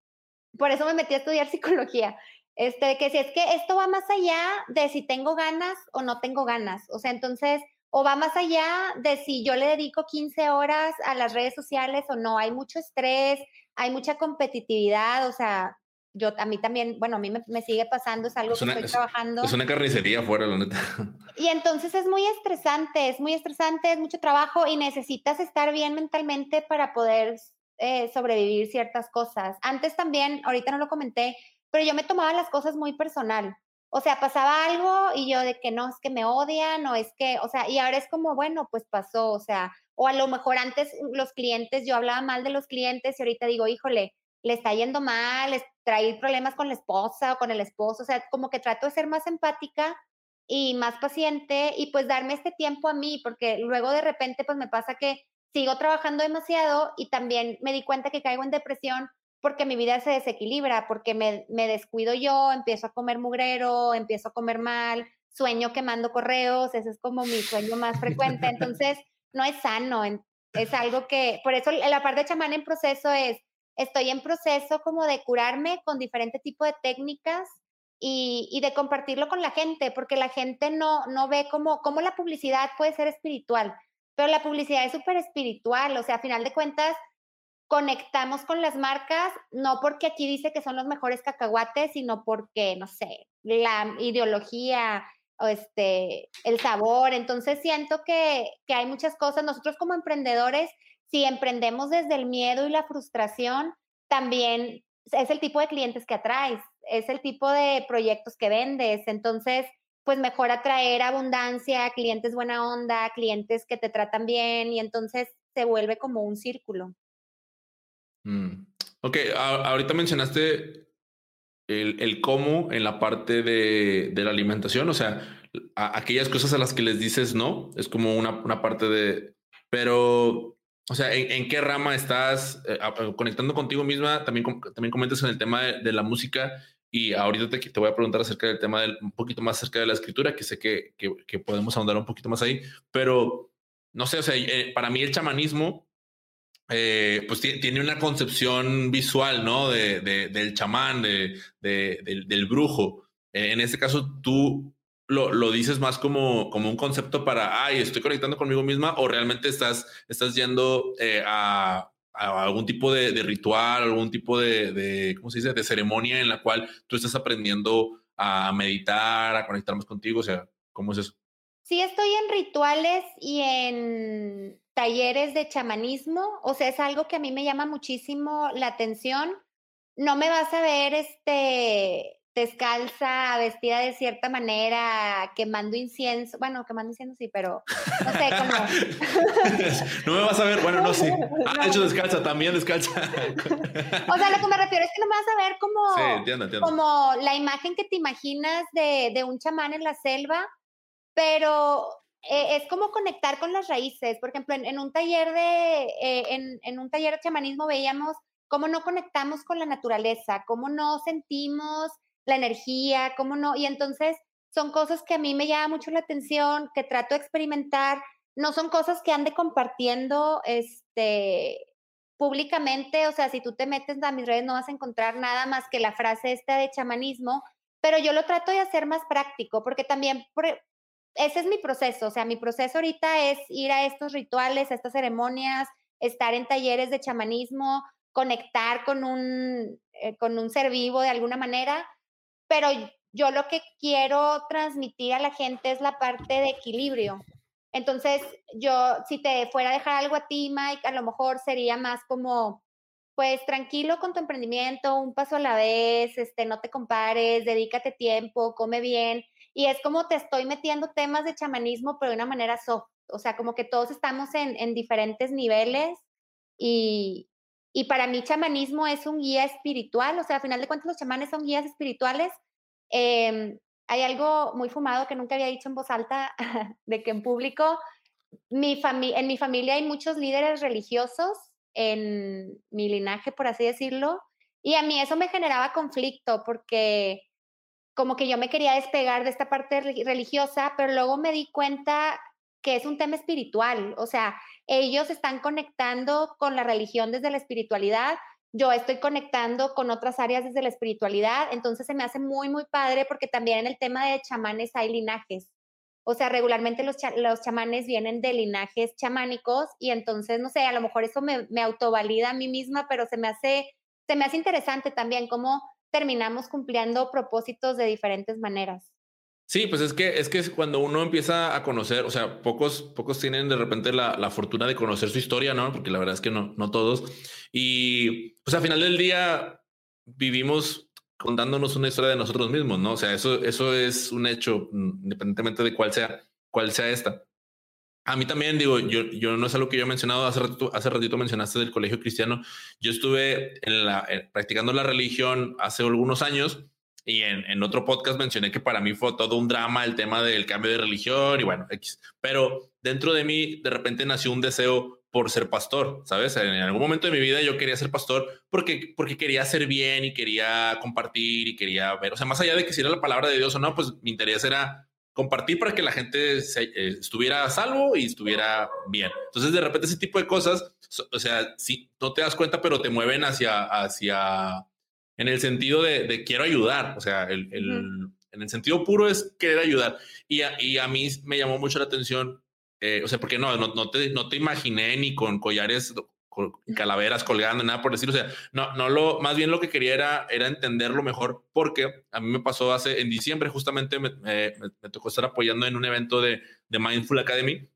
Por eso me metí a estudiar psicología. Este, que si es que esto va más allá de si tengo ganas o no tengo ganas. O sea, entonces, o va más allá de si yo le dedico 15 horas a las redes sociales o no. Hay mucho estrés, hay mucha competitividad, o sea, yo a mí también, bueno, a mí me, sigue pasando, es algo que estoy trabajando. Es una carnicería afuera, la neta. Y entonces es muy estresante, es muy estresante, es mucho trabajo y necesitas estar bien mentalmente para poder eh, sobrevivir ciertas cosas. Antes también, ahorita no lo comenté, pero yo me tomaba las cosas muy personal. O sea, pasaba algo y yo de que no, es que me odian o es que, o sea, y ahora es como, bueno, pues pasó, o sea, o a lo mejor antes los clientes, yo hablaba mal de los clientes y ahorita digo, híjole, le está yendo mal, les trae problemas con la esposa o con el esposo, o sea, como que trato de ser más empática y más paciente y pues darme este tiempo a mí, porque luego de repente pues me pasa que sigo trabajando demasiado y también me di cuenta que caigo en depresión porque mi vida se desequilibra, porque me, descuido yo, empiezo a comer mugrero, empiezo a comer mal, sueño quemando correos, ese es como mi sueño más frecuente, entonces no es sano, es algo que, por eso la parte de chamán en proceso es, estoy en proceso como de curarme con diferente tipo de técnicas y, y, de compartirlo con la gente, porque la gente no, no ve cómo, cómo la publicidad puede ser espiritual, pero la publicidad es súper espiritual, o sea, a final de cuentas, conectamos con las marcas, no porque aquí dice que son los mejores cacahuates, sino porque, no sé, la ideología, este, el sabor. Entonces siento que, que hay muchas cosas. Nosotros como emprendedores, si emprendemos desde el miedo y la frustración, también es el tipo de clientes que atraes, es el tipo de proyectos que vendes. Entonces, pues mejor atraer abundancia, clientes buena onda, clientes que te tratan bien y entonces se vuelve como un círculo. Mm. Ok, ahorita mencionaste el, cómo en la parte de, de la alimentación, o sea, aquellas cosas a las que les dices no, es como una, una parte de, pero, o sea, ¿en, qué rama estás eh, conectando contigo misma? También, también comentas en el tema de, la música y ahorita te, te, voy a preguntar acerca del tema del, un poquito más acerca de la escritura, que sé que, que, que podemos ahondar un poquito más ahí, pero no sé, o sea, eh, para mí el chamanismo eh, pues tiene una concepción visual, ¿no? De, del chamán, de, del, brujo. Eh, en este caso, tú lo, dices más como, como un concepto para, ay, estoy conectando conmigo misma, o realmente estás, estás yendo eh, a, algún tipo de, ritual, algún tipo de, ¿cómo se dice?, de ceremonia en la cual tú estás aprendiendo a meditar, a conectar más contigo. O sea, ¿cómo es eso? Sí, estoy en rituales y en talleres de chamanismo, o sea, es algo que a mí me llama muchísimo la atención. No me vas a ver este descalza, vestida de cierta manera, quemando incienso. Bueno, quemando incienso sí, pero no sé cómo. no me vas a ver, bueno, no, sí. Ah, de hecho, descalza, también descalza. o sea, lo que me refiero es que no me vas a ver como, como la imagen que te imaginas de, de un chamán en la selva, pero eh, es como conectar con las raíces. Por ejemplo, en, un taller de, eh, en, un taller de chamanismo veíamos cómo no conectamos con la naturaleza, cómo no sentimos la energía, cómo no, y entonces son cosas que a mí me llama mucho la atención, que trato de experimentar, no son cosas que ande compartiendo este públicamente, o sea, si tú te metes a mis redes no vas a encontrar nada más que la frase esta de chamanismo, pero yo lo trato de hacer más práctico, porque también ese es mi proceso, o sea, mi proceso ahorita es ir a estos rituales, a estas ceremonias, estar en talleres de chamanismo, conectar con un, eh, con un ser vivo de alguna manera, pero yo lo que quiero transmitir a la gente es la parte de equilibrio. Entonces, yo, si te fuera a dejar algo a ti, Mike, a lo mejor sería más como, pues tranquilo con tu emprendimiento, un paso a la vez, este, no te compares, dedícate tiempo, come bien. Y es como te estoy metiendo temas de chamanismo, pero de una manera soft. O sea, como que todos estamos en, en diferentes niveles y, y para mí chamanismo es un guía espiritual. O sea, al final de cuentas los chamanes son guías espirituales. Eh, hay algo muy fumado que nunca había dicho en voz alta, de que en público, mi en mi familia hay muchos líderes religiosos en mi linaje, por así decirlo, y a mí eso me generaba conflicto porque como que yo me quería despegar de esta parte religiosa, pero luego me di cuenta que es un tema espiritual, o sea, ellos están conectando con la religión desde la espiritualidad, yo estoy conectando con otras áreas desde la espiritualidad, entonces se me hace muy, muy padre porque también en el tema de chamanes hay linajes. O sea, regularmente los, los chamanes vienen de linajes chamánicos y entonces, no sé, a lo mejor eso me, me autovalida a mí misma, pero se me hace, se me hace interesante también cómo terminamos cumpliendo propósitos de diferentes maneras. Sí, pues es que es que cuando uno empieza a conocer, o sea, pocos, pocos tienen de repente la, la, fortuna de conocer su historia, ¿no? Porque la verdad es que no, no todos. Y pues al final del día vivimos contándonos una historia de nosotros mismos, ¿no? O sea, eso, eso es un hecho, mm, independientemente de cuál sea, cuál sea esta. A mí también, digo, yo, yo no es algo que yo he mencionado, hace ratito, hace ratito mencionaste del colegio cristiano. Yo estuve en la, practicando la religión hace algunos años y en, otro podcast mencioné que para mí fue todo un drama el tema del cambio de religión y bueno. Pero dentro de mí de repente nació un deseo por ser pastor, ¿sabes? En algún momento de mi vida yo quería ser pastor porque, porque quería hacer bien y quería compartir y quería ver, o sea, más allá de que si era la palabra de Dios o no, pues mi interés era compartir para que la gente eh, estuviera a salvo y estuviera bien. Entonces, de repente ese tipo de cosas, o sea, si no te das cuenta, pero te mueven hacia, hacia en el sentido de, quiero ayudar, o sea, el, en el sentido puro es querer ayudar. Y a, y a mí me llamó mucho la atención, eh, o sea, porque no, no, te, no te imaginé ni con collares, calaveras colgando, nada por decirlo, o sea, no, no lo, más bien lo que quería era, era entenderlo mejor, porque a mí me pasó hace, en diciembre justamente me, me, tocó estar apoyando en un evento de, de Mindful Academy,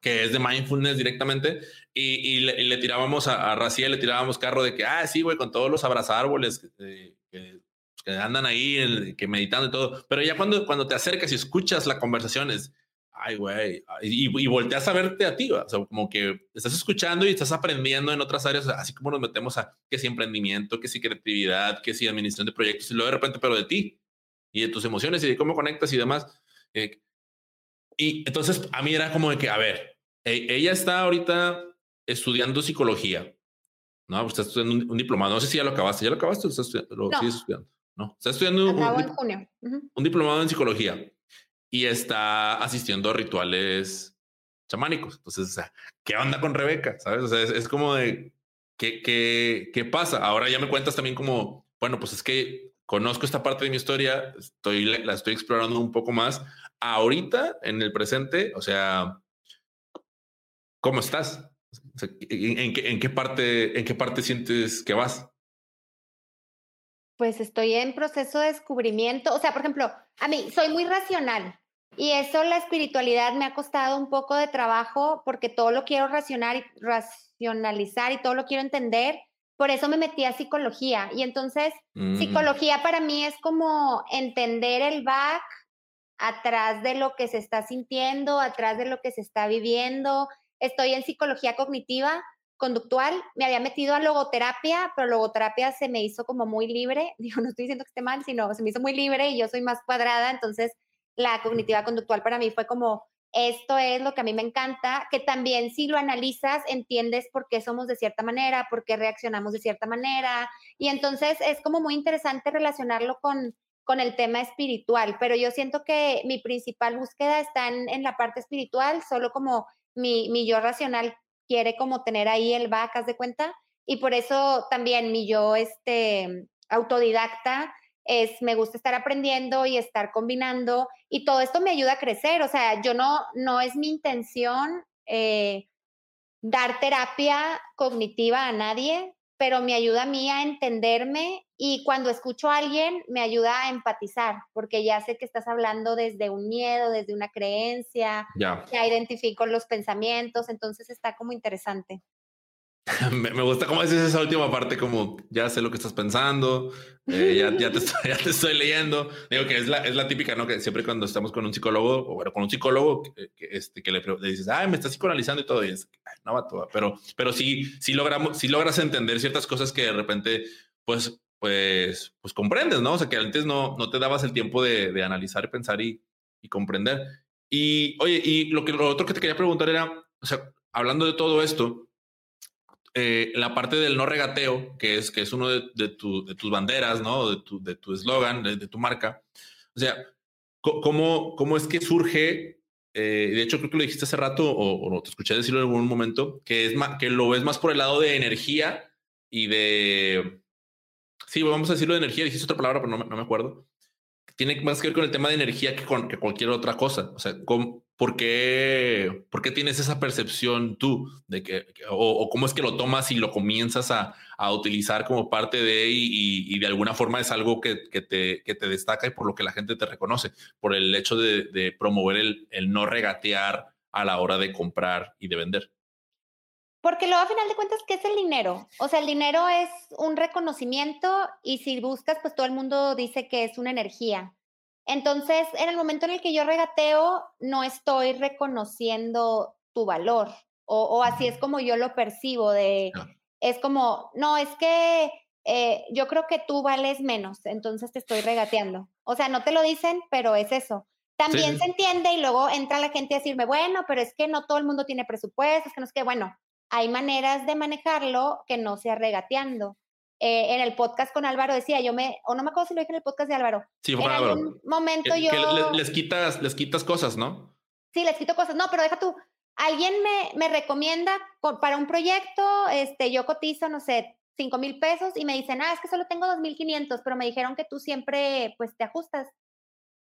que es de mindfulness directamente, y, le, tirábamos a, a Raciel, le tirábamos carro de que, ah, sí, güey, con todos los abrazárboles eh, que, que, andan ahí, que meditando y todo. Pero ya cuando, cuando te acercas y escuchas la conversación es, ay, güey, y, y, volteas a verte a ti, o sea, como que estás escuchando y estás aprendiendo en otras áreas, así como nos metemos a que si emprendimiento, que si creatividad, que si administración de proyectos, y luego de repente, pero de ti y de tus emociones y de cómo conectas y demás. Eh, y entonces a mí era como de que, a ver, e, ella está ahorita estudiando psicología. No, está estudiando un, diplomado. No sé si ya lo acabaste. ¿Ya lo acabaste o estás lo no. sigues estudiando? No, está estudiando un, en junio. un diplomado en psicología y está asistiendo a rituales chamánicos. Entonces, ¿qué onda con Rebeca? ¿Sabes? O sea, es, como de, ¿qué, qué, ¿qué pasa? Ahora ya me cuentas también como, bueno, pues es que conozco esta parte de mi historia, estoy, la estoy explorando un poco más. Ahorita, en el presente, o sea, ¿Cómo estás? ¿en, qué, ¿en, qué, parte, ¿En qué parte sientes que vas? Pues estoy en proceso de descubrimiento. O sea, por ejemplo, a mí soy muy racional y eso la espiritualidad me ha costado un poco de trabajo porque todo lo quiero racionar y racionalizar y todo lo quiero entender. Por eso me metí a psicología. Y entonces, mm. psicología para mí es como entender el back atrás de lo que se está sintiendo, atrás de lo que se está viviendo, estoy en psicología cognitiva, conductual, me había metido a logoterapia, pero logoterapia se me hizo como muy libre, digo, no estoy diciendo que esté mal, sino se me hizo muy libre y yo soy más cuadrada, entonces la cognitiva conductual para mí fue como, esto es lo que a mí me encanta, que también si lo analizas, entiendes por qué somos de cierta manera, por qué reaccionamos de cierta manera, y entonces es como muy interesante relacionarlo con, con el tema espiritual, pero yo siento que mi principal búsqueda está en, la parte espiritual, solo como mi, mi yo racional quiere como tener ahí el vacas de cuenta y por eso también mi yo este autodidacta es me gusta estar aprendiendo y estar combinando y todo esto me ayuda a crecer, o sea, yo no no es mi intención eh, dar terapia cognitiva a nadie, pero me ayuda a mí a entenderme y cuando escucho a alguien me ayuda a empatizar, porque ya sé que estás hablando desde un miedo, desde una creencia, ya, ya identifico los pensamientos, entonces está como interesante. me, gusta cómo dices esa última parte, como ya sé lo que estás pensando, eh, ya, ya, te estoy, ya, te estoy, leyendo. Digo que es la, es la típica, ¿no? Que siempre cuando estamos con un psicólogo, o bueno, con un psicólogo, que, este, que le, le, dices, ay, me estás psicoanalizando y todo, y es, no va todo, pero, pero sí, sí, logramos, sí logras entender ciertas cosas que de repente, pues, pues, pues comprendes, ¿no? O sea, que antes no, no te dabas el tiempo de, de analizar, pensar y, y comprender. Y, oye, y lo, que, lo otro que te quería preguntar era, o sea, hablando de todo esto, eh, la parte del no regateo, que es, que es uno de, de, tu, de tus banderas, ¿no? De tu, tu eslogan, de, de, tu marca. O sea, ¿cómo, cómo es que surge? Eh, de hecho, creo que lo dijiste hace rato, o, o, te escuché decirlo en algún momento, que, es más, que lo ves más por el lado de energía y de... Sí, vamos a decirlo de energía, dijiste otra palabra, pero no, no me acuerdo. Tiene más que ver con el tema de energía que con que cualquier otra cosa. O sea, ¿cómo, ¿por qué, ¿por qué tienes esa percepción tú de que, o, o, cómo es que lo tomas y lo comienzas a, a utilizar como parte de y, y, de alguna forma es algo que, que, te, que, te, destaca y por lo que la gente te reconoce, por el hecho de, de promover el, el, no regatear a la hora de comprar y de vender? Porque luego a final de cuentas, ¿qué es el dinero? O sea, el dinero es un reconocimiento y si buscas, pues todo el mundo dice que es una energía. Entonces, en el momento en el que yo regateo, no estoy reconociendo tu valor, o, o así es como yo lo percibo, de, es como, no, es que eh, yo creo que tú vales menos, entonces te estoy regateando. O sea, no te lo dicen, pero es eso. También sí. se entiende y luego entra la gente a decirme, bueno, pero es que no todo el mundo tiene presupuestos, que no es que, bueno, hay maneras de manejarlo que no sea regateando eh, en el podcast con Álvaro decía, yo me, o no me acuerdo si lo dije en el podcast de Álvaro. Sí, fue en Álvaro. algún momento que, yo... Que les, les, quitas, les quitas cosas, ¿no? Sí, les quito cosas. No, pero deja tú. Alguien me, me recomienda para un proyecto, este, yo cotizo, no sé, 5 mil pesos y me dicen, ah, es que solo tengo 2.500, pero me dijeron que tú siempre, pues, te ajustas.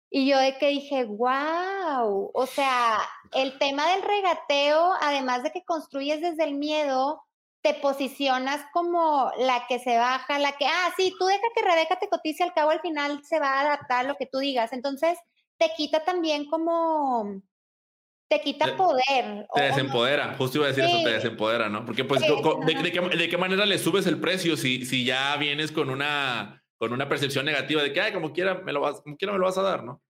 Y yo de que dije, wow, o sea, el tema del regateo, además de que construyes desde el miedo, te posicionas como la que se baja, la que, ah, sí, tú deja que Rebeca te cotice, al cabo al final se va a adaptar a lo que tú digas. Entonces, te quita también como, te quita te, poder. Te desempodera, no? justo iba a decir sí. eso, te desempodera, ¿no? Porque pues, sí, de, de, qué, ¿de, qué, manera le subes el precio si, si ya vienes con una, con una percepción negativa de que, ay, como quiera, me lo vas, como quiera me lo vas a dar, ¿no?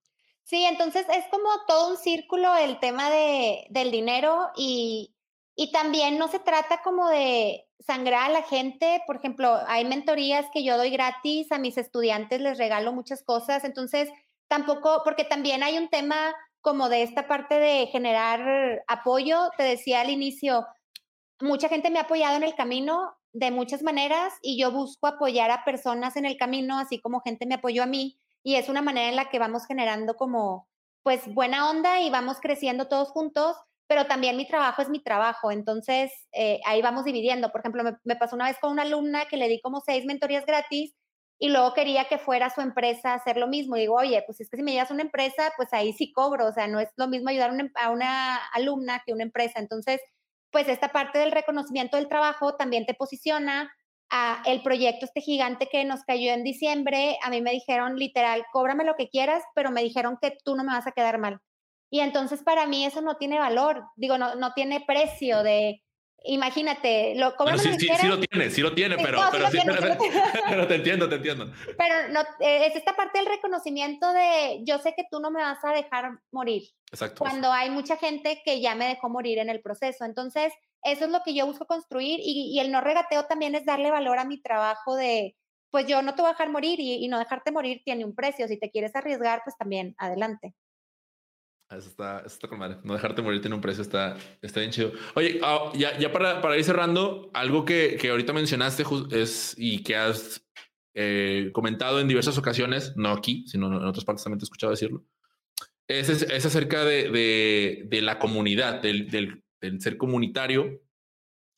Sí, entonces es como todo un círculo el tema de, del dinero y, y también no se trata como de sangrar a la gente. Por ejemplo, hay mentorías que yo doy gratis a mis estudiantes, les regalo muchas cosas. Entonces, tampoco, porque también hay un tema como de esta parte de generar apoyo. Te decía al inicio, mucha gente me ha apoyado en el camino de muchas maneras y yo busco apoyar a personas en el camino, así como gente me apoyó a mí. Y es una manera en la que vamos generando como, pues, buena onda y vamos creciendo todos juntos pero también mi trabajo es mi trabajo, entonces eh, ahí vamos dividiendo. Por ejemplo, me, me, pasó una vez con una alumna que le di como seis mentorías gratis y luego quería que fuera su empresa a hacer lo mismo. Y digo, oye, pues es que si me llevas una empresa, pues ahí sí cobro, o sea, no es lo mismo ayudar a una alumna que una empresa. Entonces, pues esta parte del reconocimiento del trabajo también te posiciona a el proyecto este gigante que nos cayó en diciembre. A mí me dijeron literal, cóbrame lo que quieras, pero me dijeron que tú no me vas a quedar mal. Y entonces para mí eso no tiene valor, digo, no, no tiene precio de, imagínate, lo bueno, sí, sí, sí, lo tiene, sí lo tiene, sí, pero, no, pero, sí, tiene, pero, sí pero, te entiendo, te entiendo. Pero no, eh, es esta parte del reconocimiento de yo sé que tú no me vas a dejar morir. Exacto. Cuando hay mucha gente que ya me dejó morir en el proceso. Entonces, eso es lo que yo busco construir y, y el no regateo también es darle valor a mi trabajo de, pues yo no te voy a dejar morir y, y no dejarte morir tiene un precio. Si te quieres arriesgar, pues también adelante. Eso está, eso está con madre. No dejarte morir tiene un precio, está, está bien chido. Oye, uh, ya, ya para, para, ir cerrando, algo que, que ahorita mencionaste es y que has eh, comentado en diversas ocasiones, no aquí, sino en otras partes también te he escuchado decirlo, es, es, es acerca de, de, de, la comunidad, del, del, del ser comunitario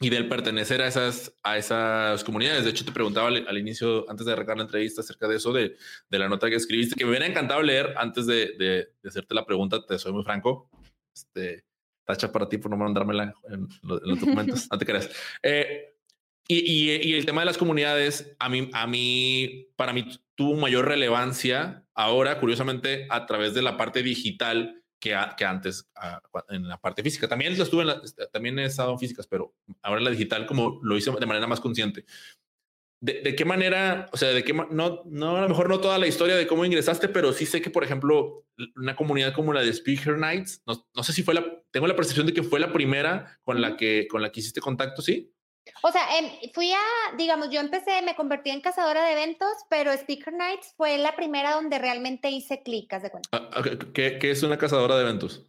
y del pertenecer a esas, a esas comunidades. De hecho, te preguntaba al, al inicio, antes de arrancar la entrevista, acerca de eso, de, de, la nota que escribiste, que me hubiera encantado leer antes de, de, de hacerte la pregunta, te soy muy franco. Este, tacha para ti por no mandármela en, en los documentos, no te creas. Eh, Y, y, el tema de las comunidades, a mí, a mí, para mí tuvo mayor relevancia ahora, curiosamente, a través de la parte digital que, antes en la parte física. También estuve en también he estado en físicas, pero ahora en la digital como lo hice de manera más consciente. ¿De, qué manera, o sea, de qué, no, no, a lo mejor no toda la historia de cómo ingresaste, pero sí sé que, por ejemplo, una comunidad como la de Speaker Nights, no, no sé si fue la, tengo la percepción de que fue la primera con la que, con la que hiciste contacto, ¿sí? O sea, em, fui a, digamos, yo empecé, me convertí en cazadora de eventos, pero Speaker Nights fue la primera donde realmente hice clic, de cuenta. Ah, ¿Qué, ¿Qué es una cazadora de eventos?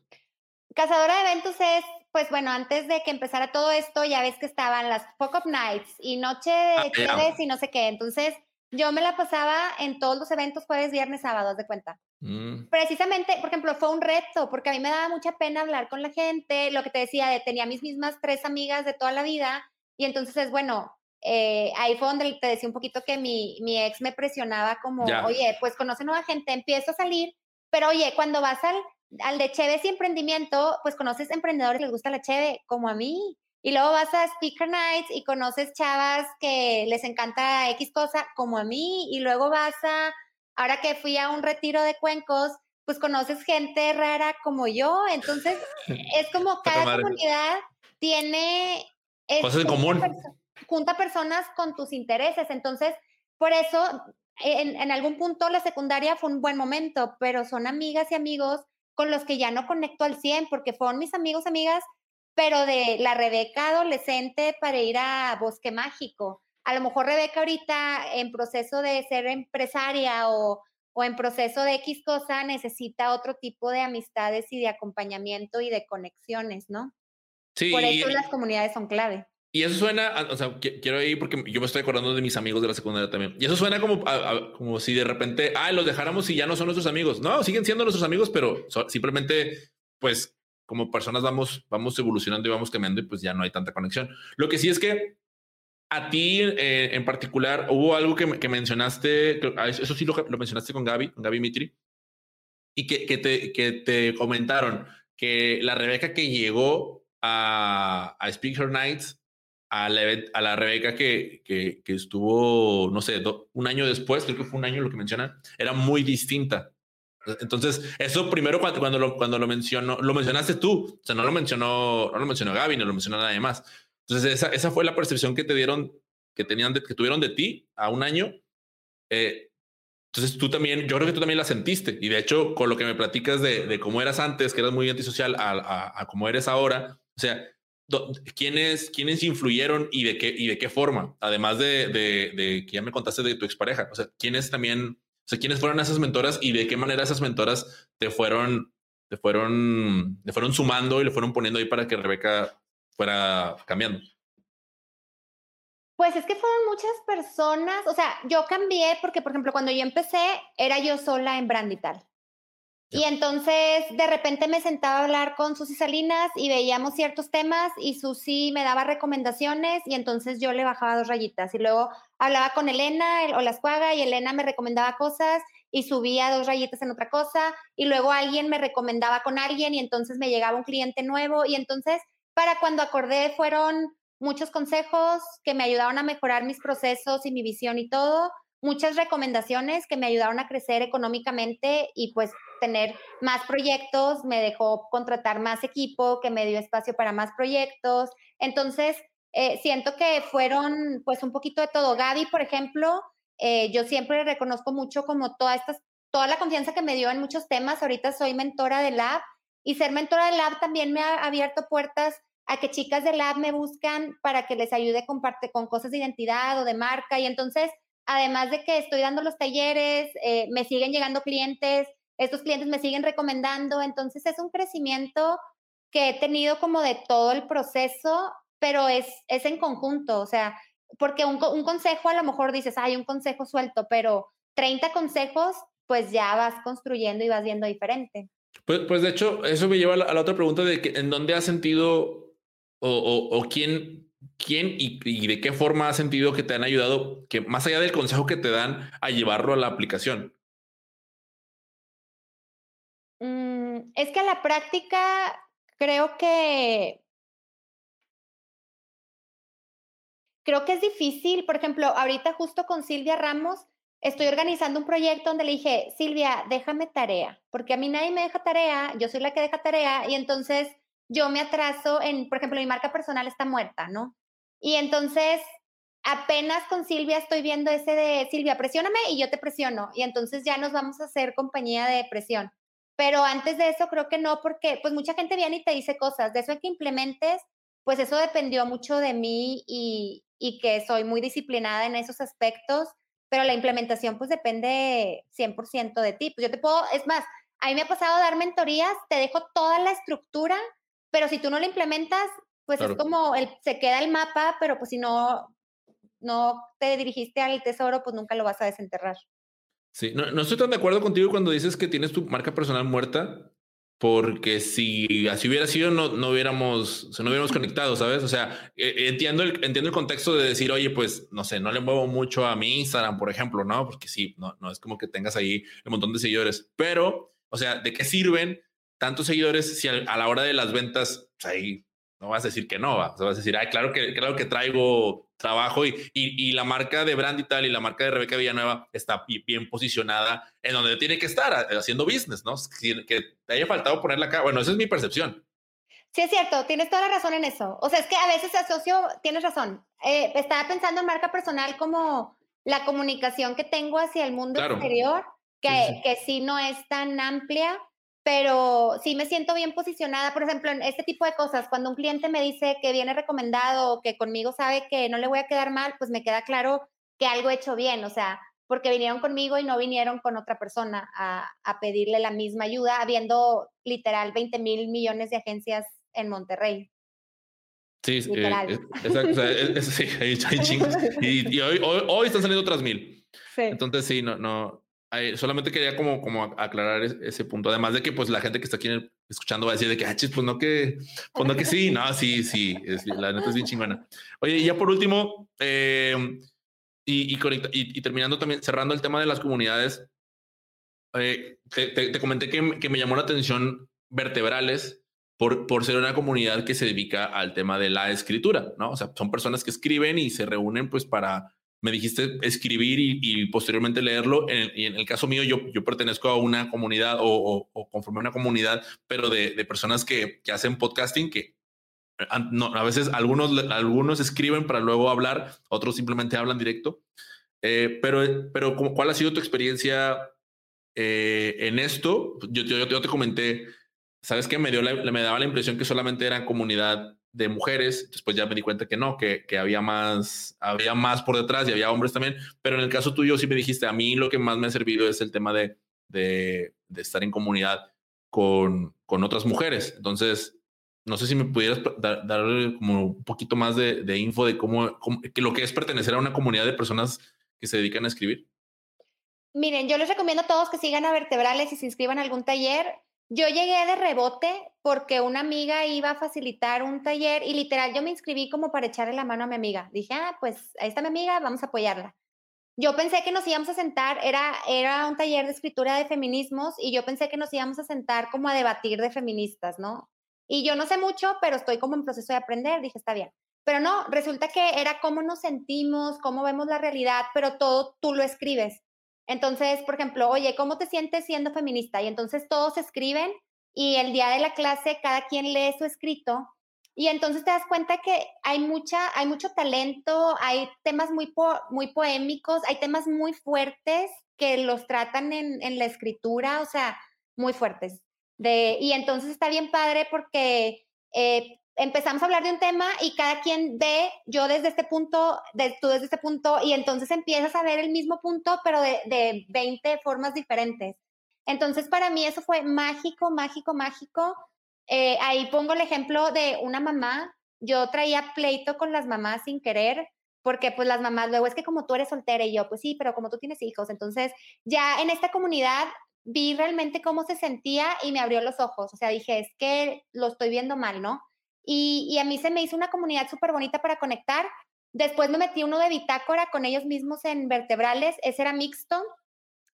Cazadora de eventos es pues bueno, antes de que empezara todo esto, ya ves que estaban las Fuck Up Nights y Noche de ah, y no sé qué. Entonces, yo me la pasaba en todos los eventos jueves, viernes, sábados, de cuenta. Mm. Precisamente, por ejemplo, fue un reto, porque a mí me daba mucha pena hablar con la gente, lo que te decía, de, tenía mis mismas tres amigas de toda la vida, y entonces es bueno, eh, ahí fue donde te decía un poquito que mi, mi ex me presionaba como, oye, pues conoce nueva gente, empiezo a salir, pero oye, cuando vas al al de Cheves y emprendimiento, pues conoces emprendedores que les gusta la Cheve, como a mí. Y luego vas a Speaker Nights y conoces chavas que les encanta X cosa, como a mí. Y luego vas a, ahora que fui a un retiro de cuencos, pues conoces gente rara como yo. Entonces, es como cada comunidad tiene... Cosas en común. junta personas con tus intereses. Entonces, por eso, en, en algún punto la secundaria fue un buen momento, pero son amigas y amigos con los que ya no conecto al 100 porque fueron mis amigos, amigas, pero de la Rebeca adolescente para ir a Bosque Mágico. A lo mejor Rebeca ahorita en proceso de ser empresaria o, o en proceso de X cosa necesita otro tipo de amistades y de acompañamiento y de conexiones, ¿no? Sí. Por eso las comunidades son clave. Y eso suena, o sea, quiero ir porque yo me estoy acordando de mis amigos de la secundaria también. Y eso suena como, como si de repente, ah, los dejáramos y ya no son nuestros amigos. No, siguen siendo nuestros amigos, pero simplemente, pues, como personas vamos, vamos evolucionando y vamos cambiando y pues ya no hay tanta conexión. Lo que sí es que a ti eh, en particular hubo algo que, que mencionaste, ah, eso sí lo, lo, mencionaste con Gaby, con Gaby Mitri, y que, que, te, que te comentaron que la Rebeca que llegó a, a Speak Her Nights a la, a la Rebeca que, que, que, estuvo, no sé, un año después, creo que fue un año lo que menciona, era muy distinta. Entonces, eso primero cuando, cuando, lo, cuando lo mencionó, lo mencionaste tú, o sea, no lo mencionó, no lo mencionó Gaby, no lo mencionó nadie más. Entonces, esa, esa fue la percepción que te dieron, que tenían, que tuvieron de ti a un año. Eh, entonces, tú también, yo creo que tú también la sentiste. Y de hecho, con lo que me platicas de, de cómo eras antes, que eras muy antisocial, a, a, a cómo eres ahora, o sea, ¿quiénes, quiénes influyeron y de qué, y de qué forma? Además de, de, que ya me contaste de tu expareja, o sea, ¿quiénes también, o sea, quiénes fueron esas mentoras y de qué manera esas mentoras te fueron, te fueron, te fueron sumando y le fueron poniendo ahí para que Rebeca fuera cambiando? Pues es que fueron muchas personas, o sea, yo cambié porque, por ejemplo, cuando yo empecé, era yo sola en Brandital. Y entonces de repente me sentaba a hablar con Susi Salinas y veíamos ciertos temas y Susi me daba recomendaciones y entonces yo le bajaba dos rayitas y luego hablaba con Elena o la escuaga y Elena me recomendaba cosas y subía dos rayitas en otra cosa y luego alguien me recomendaba con alguien y entonces me llegaba un cliente nuevo y entonces para cuando acordé fueron muchos consejos que me ayudaron a mejorar mis procesos y mi visión y todo muchas recomendaciones que me ayudaron a crecer económicamente y pues tener más proyectos, me dejó contratar más equipo, que me dio espacio para más proyectos. Entonces, eh, siento que fueron pues un poquito de todo. Gaby, por ejemplo, eh, yo siempre reconozco mucho como toda, estas, toda la confianza que me dio en muchos temas. Ahorita soy mentora de Lab y ser mentora de Lab también me ha abierto puertas a que chicas de Lab me buscan para que les ayude con, con cosas de identidad o de marca. Y entonces además de que estoy dando los talleres, eh, me siguen llegando clientes, estos clientes me siguen recomendando, entonces es un crecimiento que he tenido como de todo el proceso, pero es, es en conjunto, o sea, porque un, consejo a lo mejor dices, hay un consejo suelto, pero 30 consejos, pues ya vas construyendo y vas viendo diferente. Pues, pues de hecho, eso me lleva a la, otra pregunta de que, en dónde has sentido o, o, o quién ¿quién y, de qué forma has sentido que te han ayudado, que más allá del consejo que te dan, a llevarlo a la aplicación? Mm, es que a la práctica creo que creo que es difícil, por ejemplo, ahorita justo con Silvia Ramos, estoy organizando un proyecto donde le dije, Silvia, déjame tarea, porque a mí nadie me deja tarea, yo soy la que deja tarea y entonces yo me atraso en, por ejemplo, mi marca personal está muerta, ¿no? Y entonces apenas con Silvia estoy viendo ese de Silvia, presióname y yo te presiono y entonces ya nos vamos a hacer compañía de presión. Pero antes de eso creo que no, porque pues mucha gente viene y te dice cosas, de eso que implementes, pues eso dependió mucho de mí y, y que soy muy disciplinada en esos aspectos pero la implementación pues depende 100% de ti. Pues yo te puedo, es más, a mí me ha pasado dar mentorías, te dejo toda la estructura, pero si tú no la implementas, pues es como, el, se queda el mapa, pero pues si no, no te dirigiste al tesoro, pues nunca lo vas a desenterrar. Sí, no, no estoy tan de acuerdo contigo cuando dices que tienes tu marca personal muerta, porque si así hubiera sido, no, no hubiéramos, no hubiéramos conectado, ¿sabes? O sea, e, entiendo el, entiendo el contexto de decir, oye, pues, no sé, no le muevo mucho a mi Instagram, por ejemplo, ¿no? Porque sí, no, no es como que tengas ahí un montón de seguidores, pero, o sea, ¿de qué sirven tantos seguidores si a, la hora de las ventas, pues ahí no vas a decir que no, vas a decir, ay, claro que, claro que traigo trabajo y, y, la marca de Brand y tal y la marca de Rebeca Villanueva está bien posicionada en donde tiene que estar haciendo business, ¿no? Que te haya faltado ponerla acá. Bueno, esa es mi percepción. Sí, es cierto, tienes toda la razón en eso. O sea, es que a veces asocio, tienes razón. Eh, estaba pensando en marca personal como la comunicación que tengo hacia el mundo exterior, que que sí no es tan amplia pero sí me siento bien posicionada, por ejemplo, en este tipo de cosas. Cuando un cliente me dice que viene recomendado o que conmigo sabe que no le voy a quedar mal, pues me queda claro que algo he hecho bien, o sea, porque vinieron conmigo y no vinieron con otra persona a, a pedirle la misma ayuda, habiendo literal 20 mil millones de agencias en Monterrey. Sí, eh, exacto. sí, hay, chingos. Y, y hoy, hoy, hoy, están saliendo otras mil. Sí. Entonces, sí, no, no, solamente quería como, como aclarar ese punto. Además de que pues la gente que está aquí escuchando va a decir de que, ah, pues no que, pues no que sí, no, sí, sí, la neta es bien chingona. Oye, y ya por último, eh, y, y, terminando también, cerrando el tema de las comunidades, eh, te, comenté que, que, me llamó la atención vertebrales por, por ser una comunidad que se dedica al tema de la escritura, ¿no? O sea, son personas que escriben y se reúnen pues para me dijiste escribir y, posteriormente leerlo. Y en el caso mío, yo, yo pertenezco a una comunidad o, o, una comunidad, pero de, de personas que, que, hacen podcasting, que no, a veces algunos, algunos escriben para luego hablar, otros simplemente hablan directo. Eh, pero, pero ¿cuál ha sido tu experiencia eh, en esto? Yo, yo, yo, te comenté, ¿sabes qué? Me, dio me daba la impresión que solamente era comunidad de mujeres, después ya me di cuenta que no, que, que, había, más, había más por detrás y había hombres también, pero en el caso tuyo sí me dijiste, a mí lo que más me ha servido es el tema de, de, estar en comunidad con, con, otras mujeres. Entonces, no sé si me pudieras dar, como un poquito más de, de info de cómo, que lo que es pertenecer a una comunidad de personas que se dedican a escribir. Miren, yo les recomiendo a todos que sigan a Vertebrales y se inscriban a algún taller. Yo llegué de rebote porque una amiga iba a facilitar un taller y literal yo me inscribí como para echarle la mano a mi amiga. Dije, ah, pues ahí está mi amiga, vamos a apoyarla. Yo pensé que nos íbamos a sentar, era, era un taller de escritura de feminismos y yo pensé que nos íbamos a sentar como a debatir de feministas, ¿no? Y yo no sé mucho, pero estoy como en proceso de aprender, dije, está bien. Pero no, resulta que era cómo nos sentimos, cómo vemos la realidad, pero todo tú lo escribes. Entonces, por ejemplo, oye, ¿cómo te sientes siendo feminista? Y entonces todos escriben y el día de la clase cada quien lee su escrito y entonces te das cuenta que hay mucha, hay mucho talento, hay temas muy, muy poémicos, hay temas muy fuertes que los tratan en, en la escritura, o sea, muy fuertes. De, y entonces está bien padre porque eh, empezamos a hablar de un tema y cada quien ve, yo desde este punto, tú desde este punto, y entonces empiezas a ver el mismo punto, pero de, de 20 formas diferentes. Entonces, para mí eso fue mágico, mágico, mágico. Eh, ahí pongo el ejemplo de una mamá. Yo traía pleito con las mamás sin querer, porque pues las mamás, luego es que como tú eres soltera y yo, pues sí, pero como tú tienes hijos. Entonces, ya en esta comunidad vi realmente cómo se sentía y me abrió los ojos. O sea, dije, es que lo estoy viendo mal, ¿no? Y, a mí se me hizo una comunidad súper bonita para conectar. Después me metí uno de bitácora con ellos mismos en vertebrales, ese era mixto.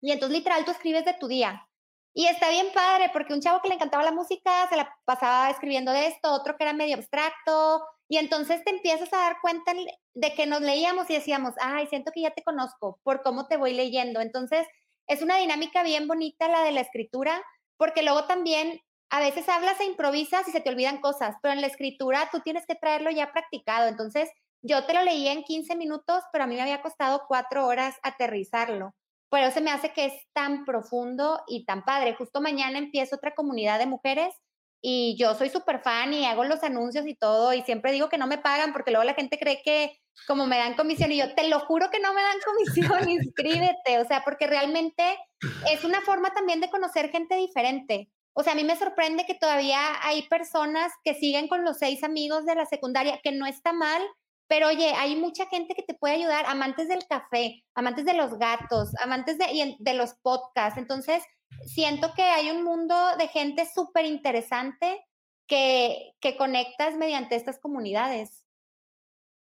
Y entonces literal tú escribes de tu día. Y está bien padre, porque un chavo que le encantaba la música se la pasaba escribiendo de esto, otro que era medio abstracto, Y entonces te empiezas a dar cuenta de que nos leíamos y decíamos, ay, siento que ya te conozco por cómo te voy leyendo. Entonces, es una dinámica bien bonita la de la escritura, porque luego también a veces hablas e improvisas y se te olvidan cosas, pero en la escritura tú tienes que traerlo ya practicado. Entonces, yo te lo leí en 15 minutos, pero a mí me había costado cuatro horas aterrizarlo. Por eso se me hace que es tan profundo y tan padre. Justo mañana empiezo otra comunidad de mujeres y yo soy súper fan y hago los anuncios y todo y siempre digo que no me pagan porque luego la gente cree que como me dan comisión y yo te lo juro que no me dan comisión, inscríbete, o sea, porque realmente es una forma también de conocer gente diferente. O sea, a mí me sorprende que todavía hay personas que siguen con los seis amigos de la secundaria, que no está mal, pero oye, hay mucha gente que te puede ayudar, amantes del café, amantes de los gatos, amantes de, de los podcasts. Entonces, siento que hay un mundo de gente súper interesante que, que conectas mediante estas comunidades.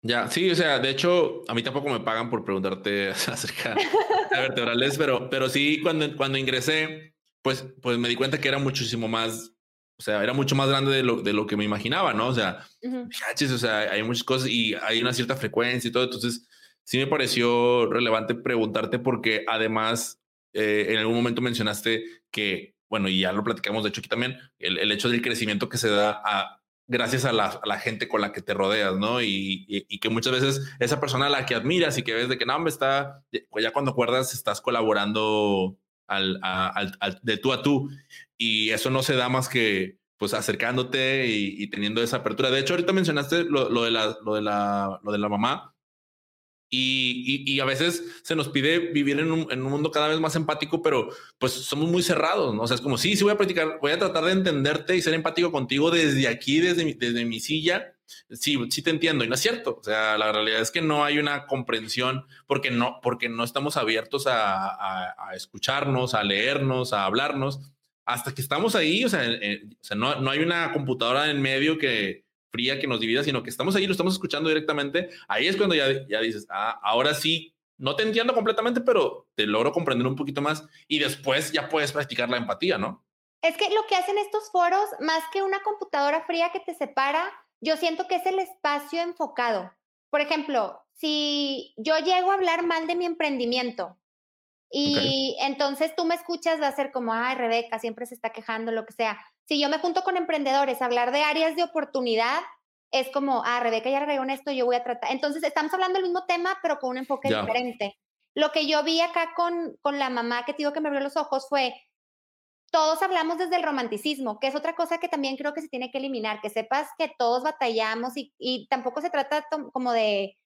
Ya, sí, o sea, de hecho, a mí tampoco me pagan por preguntarte acerca de vertebrales, pero, pero sí, cuando, cuando ingresé, pues, pues me di cuenta que era muchísimo más, o sea, era mucho más grande de lo, de lo que me imaginaba, ¿no? O sea, o sea, hay muchas cosas y hay una cierta frecuencia y todo, entonces sí me pareció relevante preguntarte porque además eh, en algún momento mencionaste que, bueno, y ya lo platicamos de hecho aquí también, el, el hecho del crecimiento que se da a, gracias a la, a la, gente con la que te rodeas, ¿no? Y, y, que muchas veces esa persona a la que admiras y que ves de que no, me está, pues ya cuando acuerdas estás colaborando al, al, al, de tú a tú y eso no se da más que pues acercándote y, y teniendo esa apertura. De hecho, ahorita mencionaste lo, lo, de, la, lo, de, la, lo de la mamá y, y, a veces se nos pide vivir en un, en un, mundo cada vez más empático, pero pues somos muy cerrados, ¿no? O sea, es como, sí, sí voy a practicar, voy a tratar de entenderte y ser empático contigo desde aquí, desde mi, desde mi silla. Sí, sí te entiendo y no es cierto. O sea, la realidad es que no hay una comprensión porque no, porque no estamos abiertos a, a, a escucharnos, a leernos, a hablarnos. Hasta que estamos ahí, o sea, eh, o sea no, no hay una computadora en medio que, fría que nos divida, sino que estamos ahí, lo estamos escuchando directamente, ahí es cuando ya, ya dices, ah, ahora sí, no te entiendo completamente, pero te logro comprender un poquito más y después ya puedes practicar la empatía, ¿no? Es que lo que hacen estos foros, más que una computadora fría que te separa, yo siento que es el espacio enfocado. Por ejemplo, si yo llego a hablar mal de mi emprendimiento y okay. entonces tú me escuchas, va a ser como, ay, Rebeca, siempre se está quejando, lo que sea si yo me junto con emprendedores a hablar de áreas de oportunidad, es como, ah, Rebeca ya en esto, yo voy a tratar. Entonces, estamos hablando del mismo tema, pero con un enfoque diferente. Lo que yo vi acá con, con la mamá que te digo que me abrió los ojos fue, todos hablamos desde el romanticismo, que es otra cosa que también creo que se tiene que eliminar, que sepas que todos batallamos y, tampoco se trata como de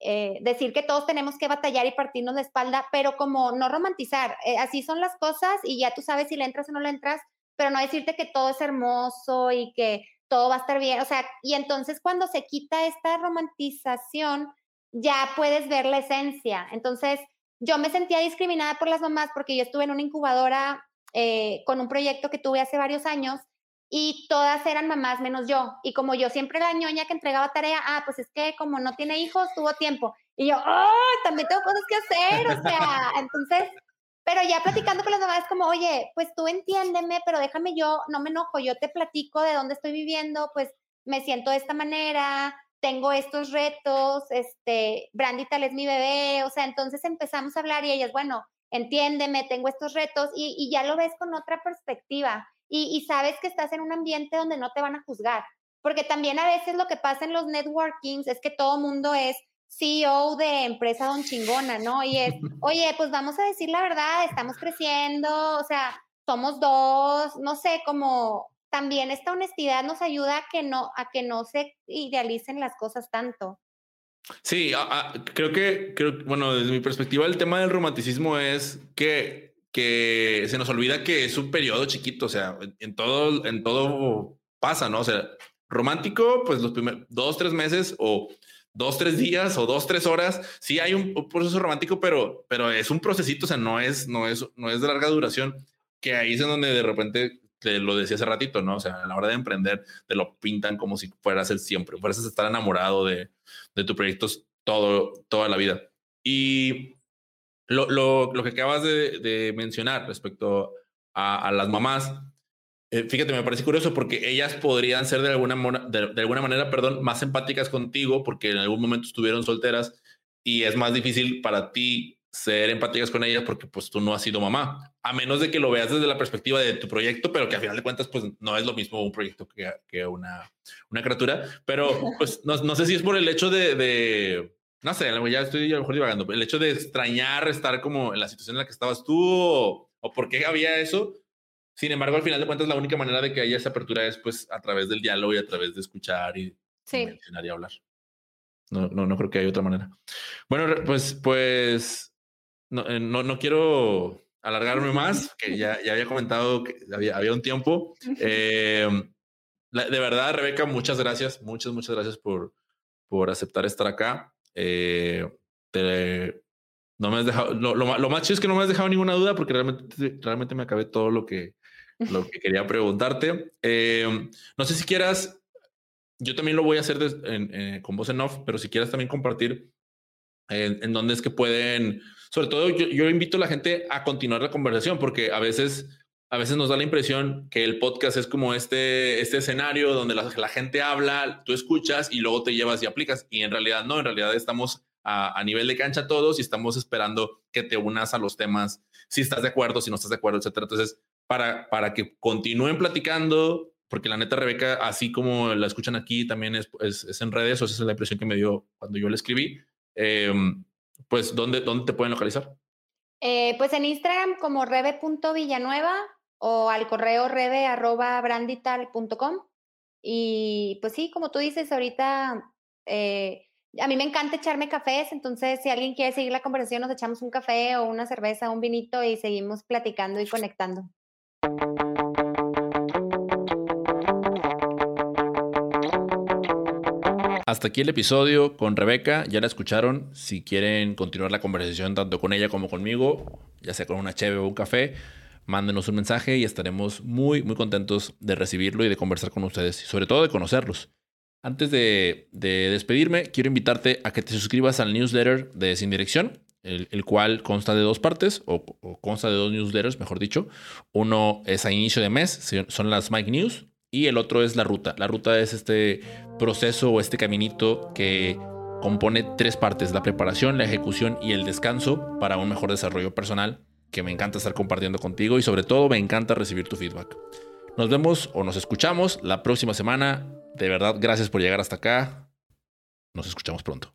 eh, decir que todos tenemos que batallar y partirnos la espalda, pero como no romantizar, eh, así son las cosas y ya tú sabes si le entras o no le entras, pero no decirte que todo es hermoso y que todo va a estar bien, o sea, y entonces cuando se quita esta romantización, ya puedes ver la esencia. Entonces, yo me sentía discriminada por las mamás porque yo estuve en una incubadora eh, con un proyecto que tuve hace varios años y todas eran mamás menos yo. Y como yo siempre la ñoña que entregaba tarea, ah, pues es que como no tiene hijos, tuvo tiempo. Y yo, oh, también tengo cosas que hacer, o sea, entonces pero ya platicando con las mamás como, oye, pues tú entiéndeme, pero déjame yo, no me enojo, yo te platico de dónde estoy viviendo, pues me siento de esta manera, tengo estos retos, este, Brandy tal es mi bebé, o sea, entonces empezamos a hablar y ellas, bueno, entiéndeme, tengo estos retos y, y ya lo ves con otra perspectiva y, y sabes que estás en un ambiente donde no te van a juzgar, porque también a veces lo que pasa en los networkings es que todo mundo es, CEO de empresa don chingona, ¿no? Y es, oye, pues vamos a decir la verdad, estamos creciendo, o sea, somos dos, no sé, como también esta honestidad nos ayuda a que no, a que no se idealicen las cosas tanto. Sí, a, a, creo que, creo, bueno, desde mi perspectiva, el tema del romanticismo es que, que se nos olvida que es un periodo chiquito, o sea, en todo, en todo pasa, ¿no? O sea, romántico, pues los primeros dos, tres meses o dos, tres días o dos, tres horas. Sí hay un, proceso romántico, pero, pero es un procesito, o sea, no es, no es, no es de larga duración, que ahí es en donde de repente te lo decía hace ratito, ¿no? O sea, a la hora de emprender te lo pintan como si fueras el siempre, fueras estar enamorado de, de tu proyecto todo, toda la vida. Y lo, lo, lo que acabas de, mencionar respecto a, a, las mamás, eh, fíjate, me parece curioso porque ellas podrían ser de alguna, de, alguna manera, perdón, más empáticas contigo porque en algún momento estuvieron solteras y es más difícil para ti ser empáticas con ellas porque pues tú no has sido mamá, a menos de que lo veas desde la perspectiva de tu proyecto, pero que a final de cuentas pues no es lo mismo un proyecto que, que una, una criatura, pero pues no, no, sé si es por el hecho de, de no sé, ya estoy a lo mejor divagando, el hecho de extrañar estar como en la situación en la que estabas tú o, o por qué había eso. Sin embargo, al final de cuentas, la única manera de que haya esa apertura es pues a través del diálogo y a través de escuchar y, mencionar y hablar. No, no, no creo que haya otra manera. Bueno, pues, pues eh, no, no, quiero alargarme más, que ya, ya había comentado que había, había un tiempo. Eh, de verdad, Rebeca, muchas gracias, muchas, muchas gracias por, por aceptar estar acá. Eh, no me has dejado, lo, lo, más chido es que no me has dejado ninguna duda porque realmente, realmente me acabé todo lo que, lo que quería preguntarte. no sé si quieras, yo también lo voy a hacer con voz en off, pero si quieras también compartir en, en dónde es que pueden sobre todo yo, invito a la gente a continuar la conversación porque a veces, a veces nos da la impresión que el podcast es como este, este escenario donde la, gente habla, tú escuchas y luego te llevas y aplicas. Y en realidad no, en realidad estamos a, nivel de cancha todos y estamos esperando que te unas a los temas, si estás de acuerdo, si no estás de acuerdo, etcétera. Entonces, para, para que continúen platicando, porque la neta Rebeca, así como la escuchan aquí, también es, es, en redes, o esa es la impresión que me dio cuando yo le escribí. Eh, pues, ¿dónde, dónde te pueden localizar? Eh, pues en Instagram como rebe.villanueva o al correo rebe.brandital.com. Y pues sí, como tú dices, ahorita eh, a mí me encanta echarme cafés, entonces si alguien quiere seguir la conversación, nos echamos un café o una cerveza, un vinito y seguimos platicando y conectando. Hasta aquí el episodio con Rebeca. Ya la escucharon. Si quieren continuar la conversación tanto con ella como conmigo, ya sea con una cheve o un café, mándenos un mensaje y estaremos muy, muy contentos de recibirlo y de conversar con ustedes y sobre todo de conocerlos. Antes de, despedirme, quiero invitarte a que te suscribas al newsletter de Sin Dirección, el, cual consta de dos partes, o, o, consta de dos newsletters, mejor dicho. Uno es a inicio de mes, son las Mike News, y el otro es la ruta. La ruta es este proceso o este caminito que compone tres partes, la preparación, la ejecución y el descanso para un mejor desarrollo personal que me encanta estar compartiendo contigo y sobre todo me encanta recibir tu feedback. Nos vemos o nos escuchamos la próxima semana. De verdad, gracias por llegar hasta acá. Nos escuchamos pronto.